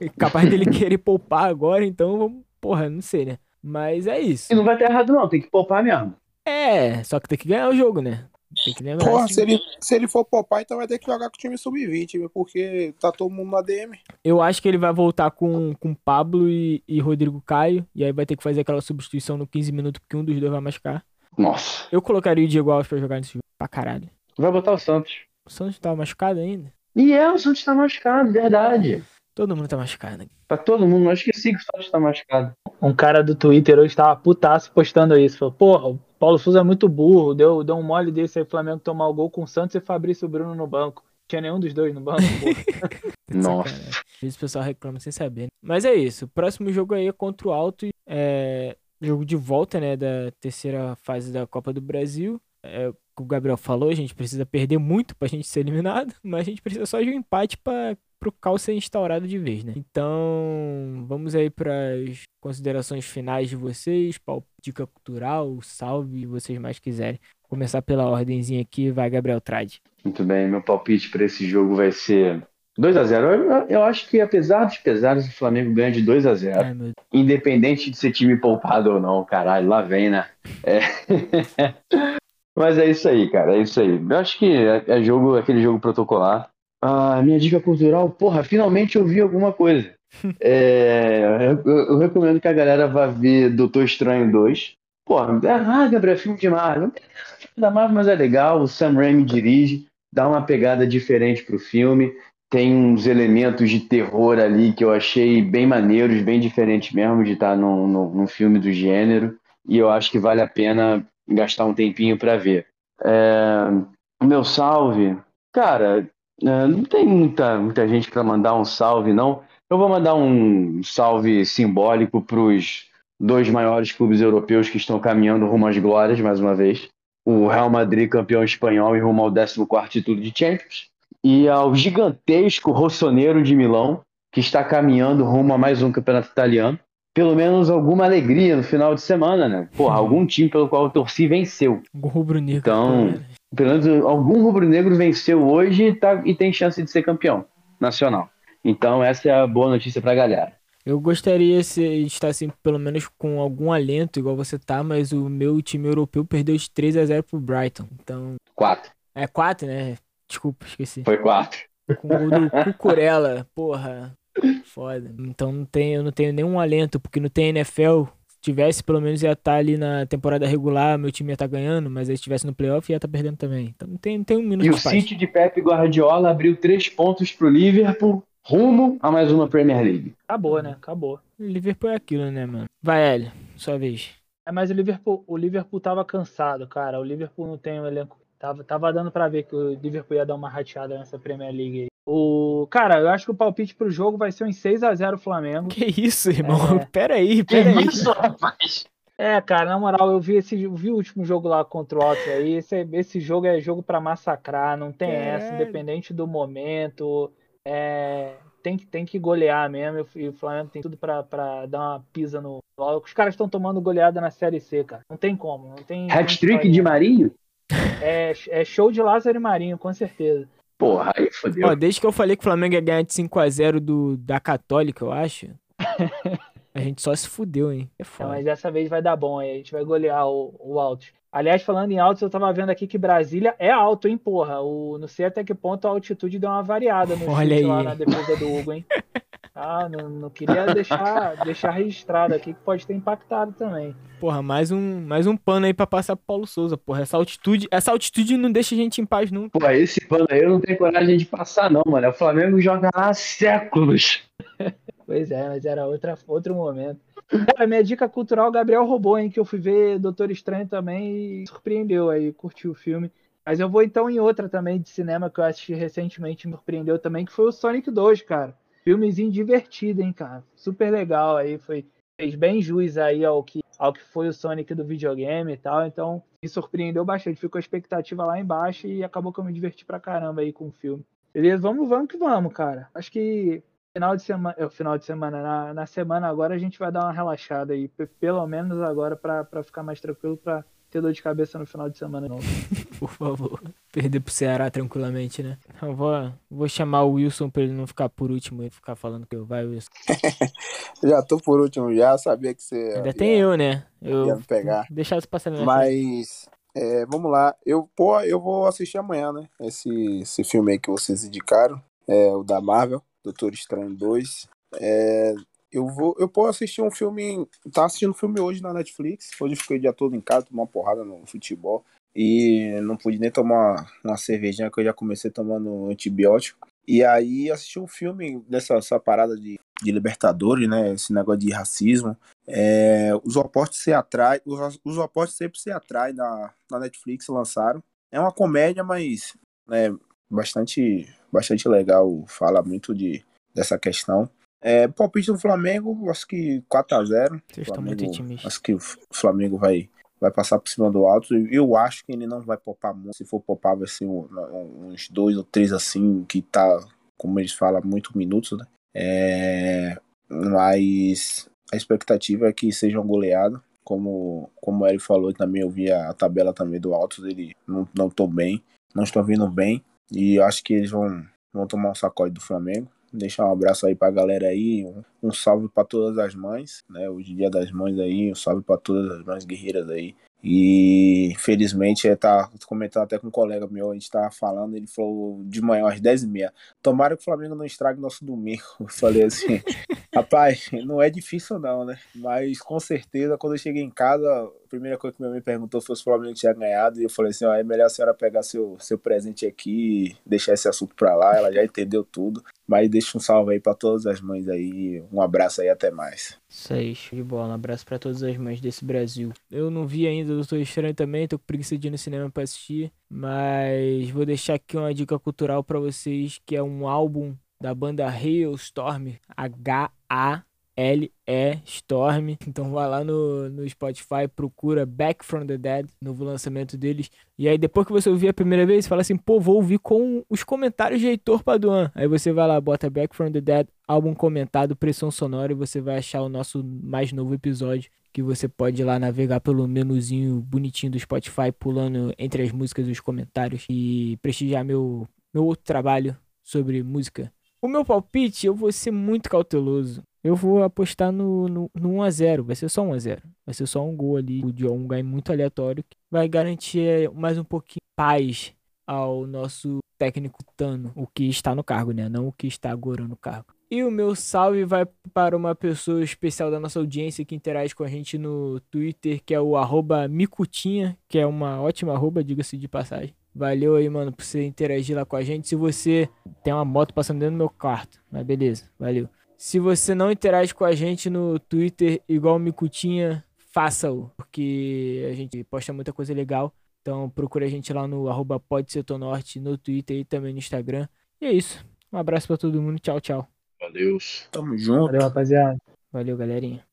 E Capaz dele querer poupar agora, então vamos. Porra, não sei, né? Mas é isso. E não vai ter errado, não, tem que poupar mesmo. É, só que tem que ganhar o jogo, né? Tem que lembrar. Porra, se ele, se ele for poupar, então vai ter que jogar com o time sub-20, viu? porque tá todo mundo na DM. Eu acho que ele vai voltar com, com Pablo e, e Rodrigo Caio. E aí vai ter que fazer aquela substituição no 15 minutos, porque um dos dois vai machucar. Nossa. Eu colocaria o Diego Alves pra jogar nesse jogo. Pra caralho. Vai botar o Santos. O Santos tava machucado ainda. E é, o Santos tá machucado, verdade. Todo mundo tá machucado. Pra todo mundo, eu esqueci que o Santos tá machucado. Um cara do Twitter hoje tava putaço postando isso. Falou, porra, Paulo Souza é muito burro, deu, deu um mole desse aí, Flamengo tomar o gol com o Santos e Fabrício Bruno no banco. Tinha nenhum dos dois no banco, porra. Nossa. Às vezes o pessoal reclama sem saber. né? Mas é isso. O próximo jogo aí é contra o Alto. É jogo de volta, né? Da terceira fase da Copa do Brasil. É o que o Gabriel falou, a gente precisa perder muito pra gente ser eliminado, mas a gente precisa só de um empate para pro caos ser instaurado de vez, né? Então, vamos aí para as considerações finais de vocês, dica cultural, salve, vocês mais quiserem. Começar pela ordemzinha aqui, vai Gabriel Trade. Muito bem, meu palpite pra esse jogo vai ser 2 a 0 eu, eu acho que apesar dos pesares, o Flamengo ganha de 2 a 0 Ai, meu Independente de ser time poupado ou não, caralho, lá vem, né? É. Mas é isso aí, cara, é isso aí. Eu acho que é, é jogo, aquele jogo protocolar. Ah, minha dica cultural, porra, finalmente eu vi alguma coisa. É, eu, eu recomendo que a galera vá ver Doutor Estranho 2. Porra, ah, Gabriel, filme de Marvel. Da Marvel, mas é legal. O Sam Raimi dirige, dá uma pegada diferente pro filme. Tem uns elementos de terror ali que eu achei bem maneiros, bem diferentes mesmo de estar num, num, filme do gênero. E eu acho que vale a pena gastar um tempinho pra ver. É, o meu salve, cara, é, não tem muita, muita gente pra mandar um salve, não. Eu vou mandar um salve simbólico pros dois maiores clubes europeus que estão caminhando rumo às glórias, mais uma vez. O Real Madrid, campeão espanhol, e rumo ao 14º título de Champions. E ao gigantesco Rossoneiro de Milão, que está caminhando rumo a mais um campeonato italiano. Pelo menos alguma alegria no final de semana, né? Porra, algum time pelo qual eu torci venceu. Um rubro-negro. Então, pelo menos algum rubro-negro venceu hoje e, tá- e tem chance de ser campeão nacional. Então, essa é a boa notícia pra galera. Eu gostaria de estar assim, pelo menos com algum alento, igual você tá, mas o meu time europeu perdeu de 3 a 0 pro Brighton. Então, Quatro. é 4, né? Desculpa, esqueci. Foi quatro. Com o do Cucurella, porra. Foda. Então não tenho, eu não tenho nenhum alento, porque não tem NFL. Se tivesse, pelo menos ia estar ali na temporada regular, meu time ia estar ganhando, mas aí se estivesse no playoff ia estar perdendo também. Então não tem, não tem um minuto E o. City de Pepe Guardiola abriu três pontos pro Liverpool, rumo a mais uma Premier League. Acabou, né? Acabou. O Liverpool é aquilo, né, mano? Vai, Hélio, sua vez. É, mas o Liverpool, o Liverpool tava cansado, cara. O Liverpool não tem um elenco. Tava, tava dando pra ver que o Liverpool ia dar uma rateada nessa Premier League aí. O, cara, eu acho que o palpite pro jogo vai ser um 6 a 0 Flamengo. Que isso, irmão? É. Pera aí, pera aí. rapaz? É, cara, na moral, eu vi esse eu vi o último jogo lá contra o Altos aí. Esse, esse jogo é jogo pra massacrar, não tem essa, Caralho. independente do momento. É, tem, que- tem que golear mesmo. E o Flamengo tem tudo pra, pra dar uma pisa no. Os caras estão tomando goleada na Série C, cara. Não tem como. Não tem. Hat-trick de Marinho? É, é show de Lázaro e Marinho, com certeza. Porra, aí fodeu. Ó, desde que eu falei que o Flamengo ia ganhar de 5x0 do, da Católica, eu acho. A gente só se fudeu, hein? É foda. mas dessa vez vai dar bom aí. A gente vai golear o, o Altos. Aliás, falando em altos, eu tava vendo aqui que Brasília é alto, hein, porra. O, não sei até que ponto a altitude deu uma variada no Olha chute lá aí. na defesa do Hugo, hein? Ah, não, não queria deixar, deixar registrado aqui que pode ter impactado também. Porra, mais um, mais um pano aí pra passar pro Paulo Souza, porra. Essa altitude, essa altitude não deixa a gente em paz nunca. Pô, esse pano aí eu não tenho coragem de passar, não, mano. O Flamengo joga lá há séculos. Pois é, mas era outra, outro momento. Cara, minha dica cultural, Gabriel roubou, hein? Que eu fui ver Doutor Estranho também e surpreendeu aí, curtiu o filme. Mas eu vou então em outra também de cinema que eu assisti recentemente, me surpreendeu também, que foi o Sonic 2, cara. Filmezinho divertido, hein, cara. Super legal aí, foi fez bem jus aí ao que, ao que foi o Sonic do videogame e tal, então me surpreendeu bastante. Ficou a expectativa lá embaixo e acabou que eu me diverti pra caramba aí com o filme. Beleza? Vamos, vamos que vamos, cara. Acho que final de semana, é, final de semana, na, na semana agora a gente vai dar uma relaxada aí, pe- pelo menos agora pra pra ficar mais tranquilo pra ter dor de cabeça no final de semana não. Por favor. Perder pro Ceará tranquilamente, né? Eu vou, vou chamar o Wilson pra ele não ficar por último e ficar falando que eu vai, Wilson. Já tô por último, já sabia que você Ainda ia, tem eu, né? Eu ia me pegar. deixar isso passar na minha Mas é, vamos lá. Eu, pô, eu vou assistir amanhã, né? Esse, esse filme aí que vocês indicaram. É o da Marvel, Doutor Estranho 2. É, eu vou. Eu posso assistir um filme. Tá assistindo um filme hoje na Netflix. Hoje eu fiquei o dia todo em casa, tomar uma porrada no futebol. E não pude nem tomar uma cervejinha que eu já comecei tomando antibiótico. E aí assisti um filme dessa essa parada de, de Libertadores, né? Esse negócio de racismo. É, os opostos se atraem, os, os opostos sempre se atraem na, na Netflix, lançaram. É uma comédia, mas é bastante, bastante legal, fala muito de, dessa questão. É, palpite do Flamengo, acho que 4x0. Vocês estão muito otimistas. Acho que o Flamengo vai, vai passar por cima do alto. Eu acho que ele não vai poupar muito. Se for poupar, vai ser uns dois ou três assim, que tá, como eles falam, muito minutos, né? É, mas a expectativa é que seja um goleado. Como, como o Eric falou, também eu vi a tabela também do Altos, ele não, não tô bem, não estou vindo bem. E acho que eles vão, vão tomar um sacode do Flamengo. Deixar um abraço aí pra galera aí, um, um salve para todas as mães, né? Hoje dia das mães aí, um salve para todas as mães guerreiras aí. E felizmente é tá comentando até com um colega meu, a gente tava falando, ele falou de manhã às 10h30. Tomara que o Flamengo não estrague nosso domingo. Eu falei assim, rapaz, não é difícil não, né? Mas com certeza, quando eu cheguei em casa, primeira coisa que minha mãe perguntou foi se o Flamengo tinha ganhado. E eu falei assim, ó, é melhor a senhora pegar seu, seu presente aqui e deixar esse assunto pra lá. Ela já entendeu tudo. Mas deixa um salve aí pra todas as mães aí. Um abraço aí, até mais. Isso aí, show de bola. Um abraço pra todas as mães desse Brasil. Eu não vi ainda Doutor Estranho também, tô com preguiça de ir no cinema pra assistir. Mas vou deixar aqui uma dica cultural pra vocês, que é um álbum da banda Hailstorm, H-A L-E Storm. Então vai lá no, no Spotify, procura Back from the Dead, novo lançamento deles. E aí depois que você ouvir a primeira vez, fala assim, pô, vou ouvir com os comentários de Heitor Paduan. Aí você vai lá, bota Back from the Dead, álbum comentado, pressão sonora, e você vai achar o nosso mais novo episódio. Que você pode ir lá navegar pelo menuzinho bonitinho do Spotify, pulando entre as músicas e os comentários e prestigiar meu, meu outro trabalho sobre música. O meu palpite, eu vou ser muito cauteloso. Eu vou apostar no, no, no 1x0. Vai ser só 1x0. Vai ser só um gol ali de um ganho muito aleatório. Que vai garantir mais um pouquinho paz ao nosso técnico Tano. O que está no cargo, né? Não o que está agora no cargo. E o meu salve vai para uma pessoa especial da nossa audiência que interage com a gente no Twitter, que é o Micutinha, que é uma ótima arroba, diga-se de passagem. Valeu aí, mano, por você interagir lá com a gente. Se você tem uma moto passando dentro do meu quarto, mas beleza, valeu. Se você não interage com a gente no Twitter igual o Micutinha, faça-o, porque a gente posta muita coisa legal. Então procura a gente lá no arroba Norte, no Twitter e também no Instagram. E é isso. Um abraço para todo mundo. Tchau, tchau. Valeu. Tamo junto. Valeu, rapaziada. Valeu, galerinha.